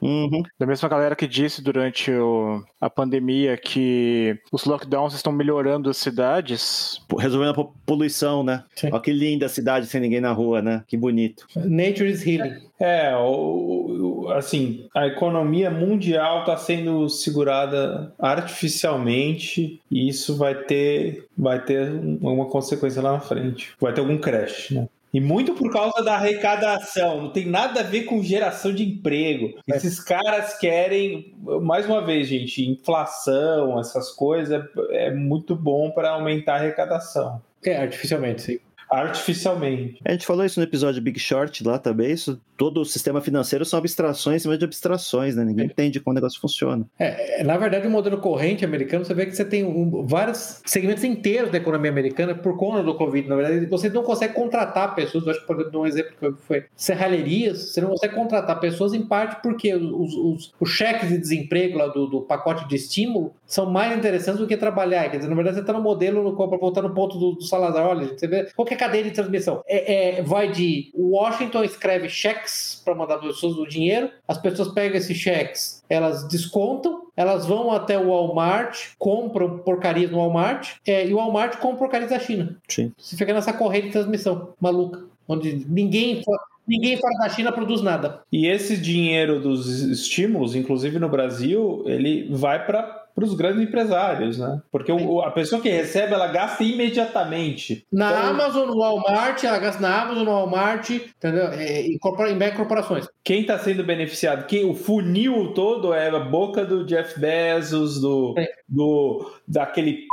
Uhum. Da mesma galera que disse durante o, a pandemia que os lockdowns estão melhorando as cidades. Resolvendo a poluição, né? Sim. Olha que linda a cidade sem ninguém na rua, né? Que bonito. Nature is healing. É, o, o, assim, a economia mundial está sendo segurada artificialmente e isso vai ter, vai ter uma consequência lá na frente. Vai ter algum crash, né? E muito por causa da arrecadação, não tem nada a ver com geração de emprego. É. Esses caras querem, mais uma vez, gente, inflação, essas coisas, é muito bom para aumentar a arrecadação. É, artificialmente, sim artificialmente. A gente falou isso no episódio Big Short lá também. Isso, todo o sistema financeiro são abstrações em cima de abstrações, né? Ninguém é. entende como o negócio funciona. É, é, na verdade, o modelo corrente americano, você vê que você tem um, vários segmentos inteiros da economia americana por conta do Covid. Na verdade, você não consegue contratar pessoas. Eu acho que, por exemplo, um exemplo que foi serralherias. Você não consegue contratar pessoas em parte porque os, os, os cheques de desemprego lá do, do, pacote de estímulo são mais interessantes do que trabalhar. Quer dizer, na verdade, você está no modelo, no, para voltar no ponto do, do Salazar, olha, você vê qual a cadeia de transmissão. É, é, vai de Washington escreve cheques para mandar para as pessoas o dinheiro, as pessoas pegam esses cheques, elas descontam, elas vão até o Walmart, compram porcarias no Walmart, é, e o Walmart compra porcarias da China. Sim. Você fica nessa corrente de transmissão maluca, onde ninguém ninguém fora da China produz nada. E esse dinheiro dos estímulos, inclusive no Brasil, ele vai para para os grandes empresários, né? Porque o, a pessoa que recebe, ela gasta imediatamente. Na então, Amazon, no Walmart, ela gasta na Amazon, no Walmart, entendeu? É, em, em mega corporações. Quem está sendo beneficiado? Quem, o funil todo é a boca do Jeff Bezos, do, do daquele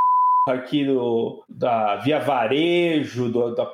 aqui do, da Via Varejo, do, da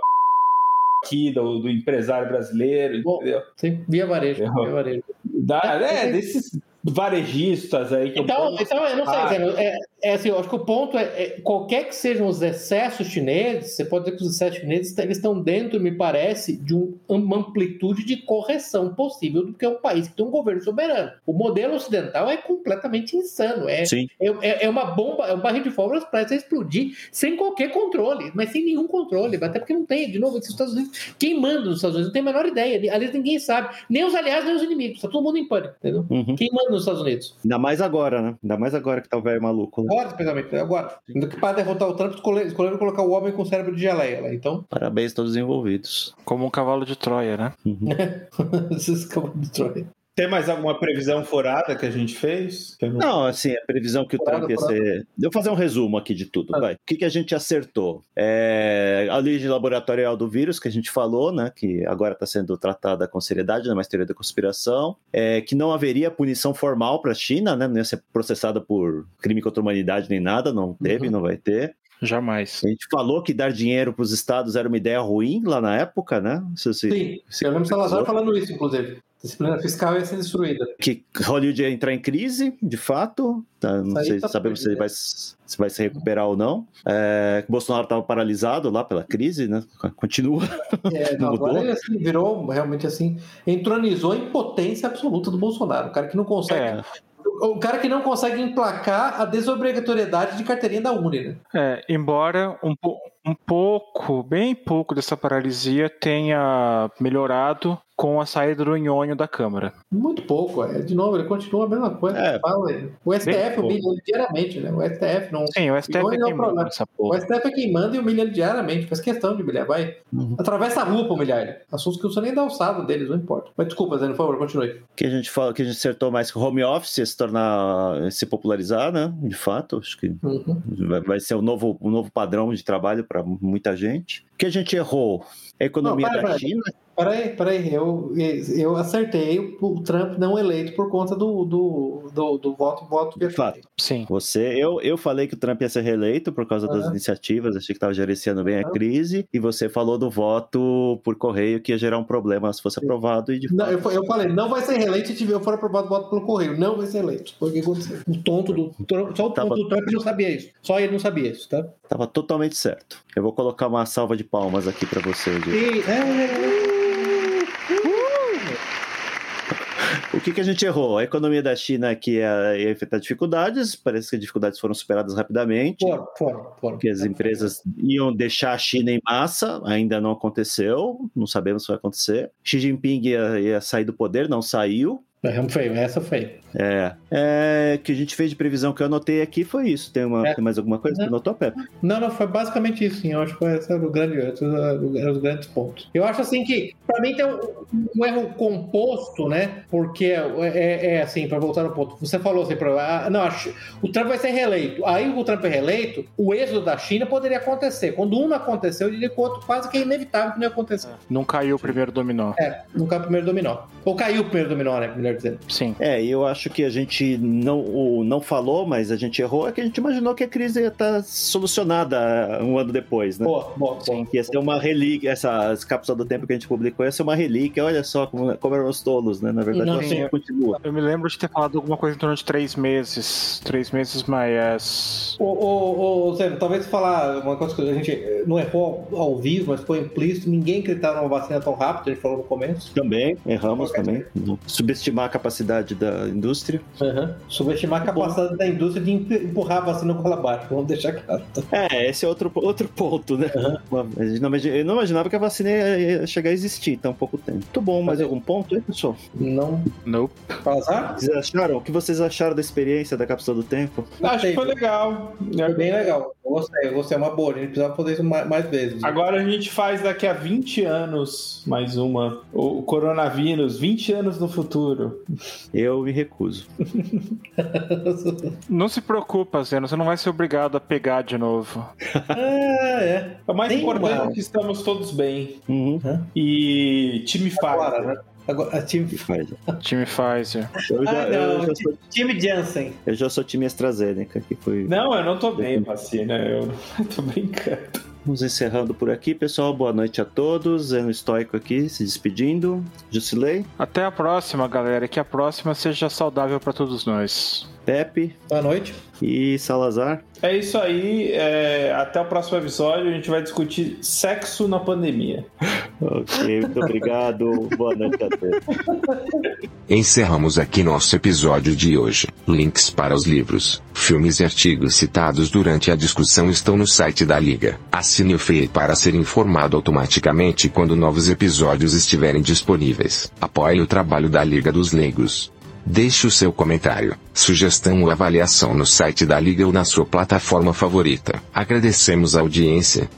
aqui do, do empresário brasileiro, Bom, entendeu? Sim, via varejo. Via varejo. Da, é, desses varejistas aí que então, eu então eu não sei, ah. é, é assim, eu acho que o ponto é, é, qualquer que sejam os excessos chineses, você pode dizer que os excessos chineses eles estão dentro, me parece, de um, uma amplitude de correção possível, porque é um país que tem um governo soberano. O modelo ocidental é completamente insano, é, é, é, uma bomba, é um barril de pólvora para explodir sem qualquer controle, mas sem nenhum controle, até porque não tem, de novo, esses Estados Unidos, quem manda nos Estados Unidos não tem a menor ideia, aliás, ninguém sabe, nem os aliados, nem os inimigos, está todo mundo em pânico, entendeu? Uhum. Quem manda nos Estados Unidos? Ainda mais agora, né? Ainda mais agora que tá o velho maluco. Agora, especialmente, agora. Para derrotar o Trump, escolheram colocar o homem com cérebro de geleia lá. Então. Parabéns a todos os envolvidos. Como um cavalo de Troia, né? [laughs] Uhum. Esses cavalos de Troia. Tem mais alguma previsão furada que a gente fez? Não... não... assim, a previsão que o furada, Trump ia furada. ser. Vou fazer um resumo aqui de tudo, ah. vai. O que, que a gente acertou? É... A origem laboratorial do vírus, que a gente falou, né? Que agora está sendo tratada com seriedade, na mais teoria da conspiração. É... Que não haveria punição formal para a China, né? Não ia ser processada por crime contra a humanidade nem nada, não teve, uhum. não vai ter. Jamais. A gente falou que dar dinheiro para os estados era uma ideia ruim lá na época, né? Se, se, Sim, se eu lembro Salazar falando isso, inclusive disciplina fiscal ia ser destruída. Que Hollywood ia entrar em crise, de fato. Tá, não sei, tá sabemos se vai, se vai se recuperar ou não. É, Bolsonaro estava paralisado lá pela crise, né? Continua. [laughs] É, não, agora ele assim, virou realmente assim, entronizou a impotência absoluta do Bolsonaro. O cara que não consegue. É. O cara que não consegue emplacar a desobrigatoriedade de carteirinha da Uni, né? É, embora um, um pouco, bem pouco dessa paralisia tenha melhorado com a saída do Nhonho da Câmara. Muito pouco, é. De novo, ele continua a mesma coisa. É, o STF humilha ele diariamente, né? O STF não. Sim, o STF é quem manda essa porra. O STF é quem manda e humilha ele diariamente. Faz questão de humilhar, vai. Uhum. Atravessa a rua pra humilhar ele. Assuntos que não são nem da alçada deles, não importa. Mas desculpa, Zé, por favor, continue. Que a gente fala, que a gente acertou mais que o home office se tornar, se popularizar, né? De fato, acho que uhum. vai, vai ser o um novo, um novo padrão de trabalho para muita gente. Que a gente errou a economia não, da China. Peraí, peraí, eu, eu acertei o Trump não eleito por conta do, do, do, do voto, voto De fato. Sim. Você, eu, eu falei que o Trump ia ser reeleito por causa das iniciativas, achei que estava gerenciando bem a crise, e você falou do voto por correio que ia gerar um problema se fosse aprovado. E de não, eu, eu, falei, não vai ser reeleito se tiver for aprovado o voto pelo correio, não vai ser eleito. Foi o que aconteceu. O tonto do. Só o Tava... tonto do Trump não sabia isso. Só ele não sabia isso, tá? Tava totalmente certo. Eu vou colocar uma salva de palmas aqui para você, Diego. E, é... O que, que a gente errou? A economia da China que ia, ia enfrentar dificuldades, parece que as dificuldades foram superadas rapidamente. Foram, foram, foram. Porque as empresas iam deixar a China em massa, ainda não aconteceu, não sabemos se vai acontecer. Xi Jinping ia, ia sair do poder, não saiu. É feio, essa foi. É. é. que a gente fez de previsão que eu anotei aqui foi isso. Tem, uma, é. tem mais alguma coisa que anotou, Pepe? Não, não, foi basicamente isso, sim. Eu acho que foi esse o grande, os grandes pontos. Eu acho assim que, para mim, tem um, um, erro composto, né? Porque é, é, é assim, para voltar no ponto, você falou assim, pra, ah, não, acho, o Trump vai ser reeleito. Aí o Trump é reeleito, o êxodo da China poderia acontecer. Quando um não aconteceu, eu diria que o outro quase que é inevitável que não ia acontecer. Não caiu o primeiro dominó. É, não caiu o primeiro dominó. Ou caiu o primeiro dominó, né? Melhor dizendo. Sim. É, eu acho que a gente não, não falou, mas a gente errou, é que a gente imaginou que a crise ia estar solucionada um ano depois, né? Boa, boa, Sim, boa. Ia ser uma relíquia, essa cápsula do tempo que a gente publicou ia ser uma relíquia, olha só como, como eram os tolos, né? Na verdade, não, sim, continua. Eu me lembro de ter falado alguma coisa em torno de três meses. Três meses, mas. Ô, ô, ô Zé, talvez falar uma coisa que a gente não errou ao vivo, mas foi implícito, ninguém acreditava numa vacina tão rápido, a gente falou no começo. Também, erramos também. Subestimar a capacidade da indústria. Uhum. Subestimar a capacidade Bom. da indústria de empurrar a vacina com ela abaixo, vamos deixar claro. É, esse é outro, outro ponto, né? Uhum. Eu não imaginava que a vacina ia chegar a existir tão pouco tempo. Muito bom, mais algum ponto aí, pessoal? Não. Nope. Passar? Vocês acharam? O que vocês acharam da experiência da cápsula do tempo? Acho que foi legal. É bem legal. Gostei, gostei, é uma boa. A gente precisa fazer isso mais, mais, vezes. Agora a gente faz daqui a 20 anos mais uma. O coronavírus, 20 anos no futuro. Eu me recuso. [laughs] não se preocupa, Zeno, você não vai ser obrigado a pegar de novo. ah, é. É mais Tem importante uma... que estamos todos bem. Uhum. E time Agora, né? Agora, time Pfizer. time Pfizer. Eu já, ah, não, eu já sou... time Janssen. Eu já sou time AstraZeneca, que foi. Não, eu não tô bem, vacina. Eu [laughs] tô brincando. Vamos encerrando por aqui, pessoal. Boa noite a todos. Zeno Estoico aqui, se despedindo. Jusilei. Até a próxima, galera. Que a próxima seja saudável para todos nós. Pepe. Boa noite. E Salazar. É isso aí. É... Até o próximo episódio. A gente vai discutir sexo na pandemia. ok, muito obrigado. Boa noite a todos. Encerramos aqui nosso episódio de hoje. Links para os livros, filmes e artigos citados durante a discussão estão no site da Liga. Assine o feed para ser informado automaticamente quando novos episódios estiverem disponíveis. Apoie o trabalho da Liga dos Leigos. Deixe o seu comentário, sugestão ou avaliação no site da Liga ou na sua plataforma favorita. Agradecemos a audiência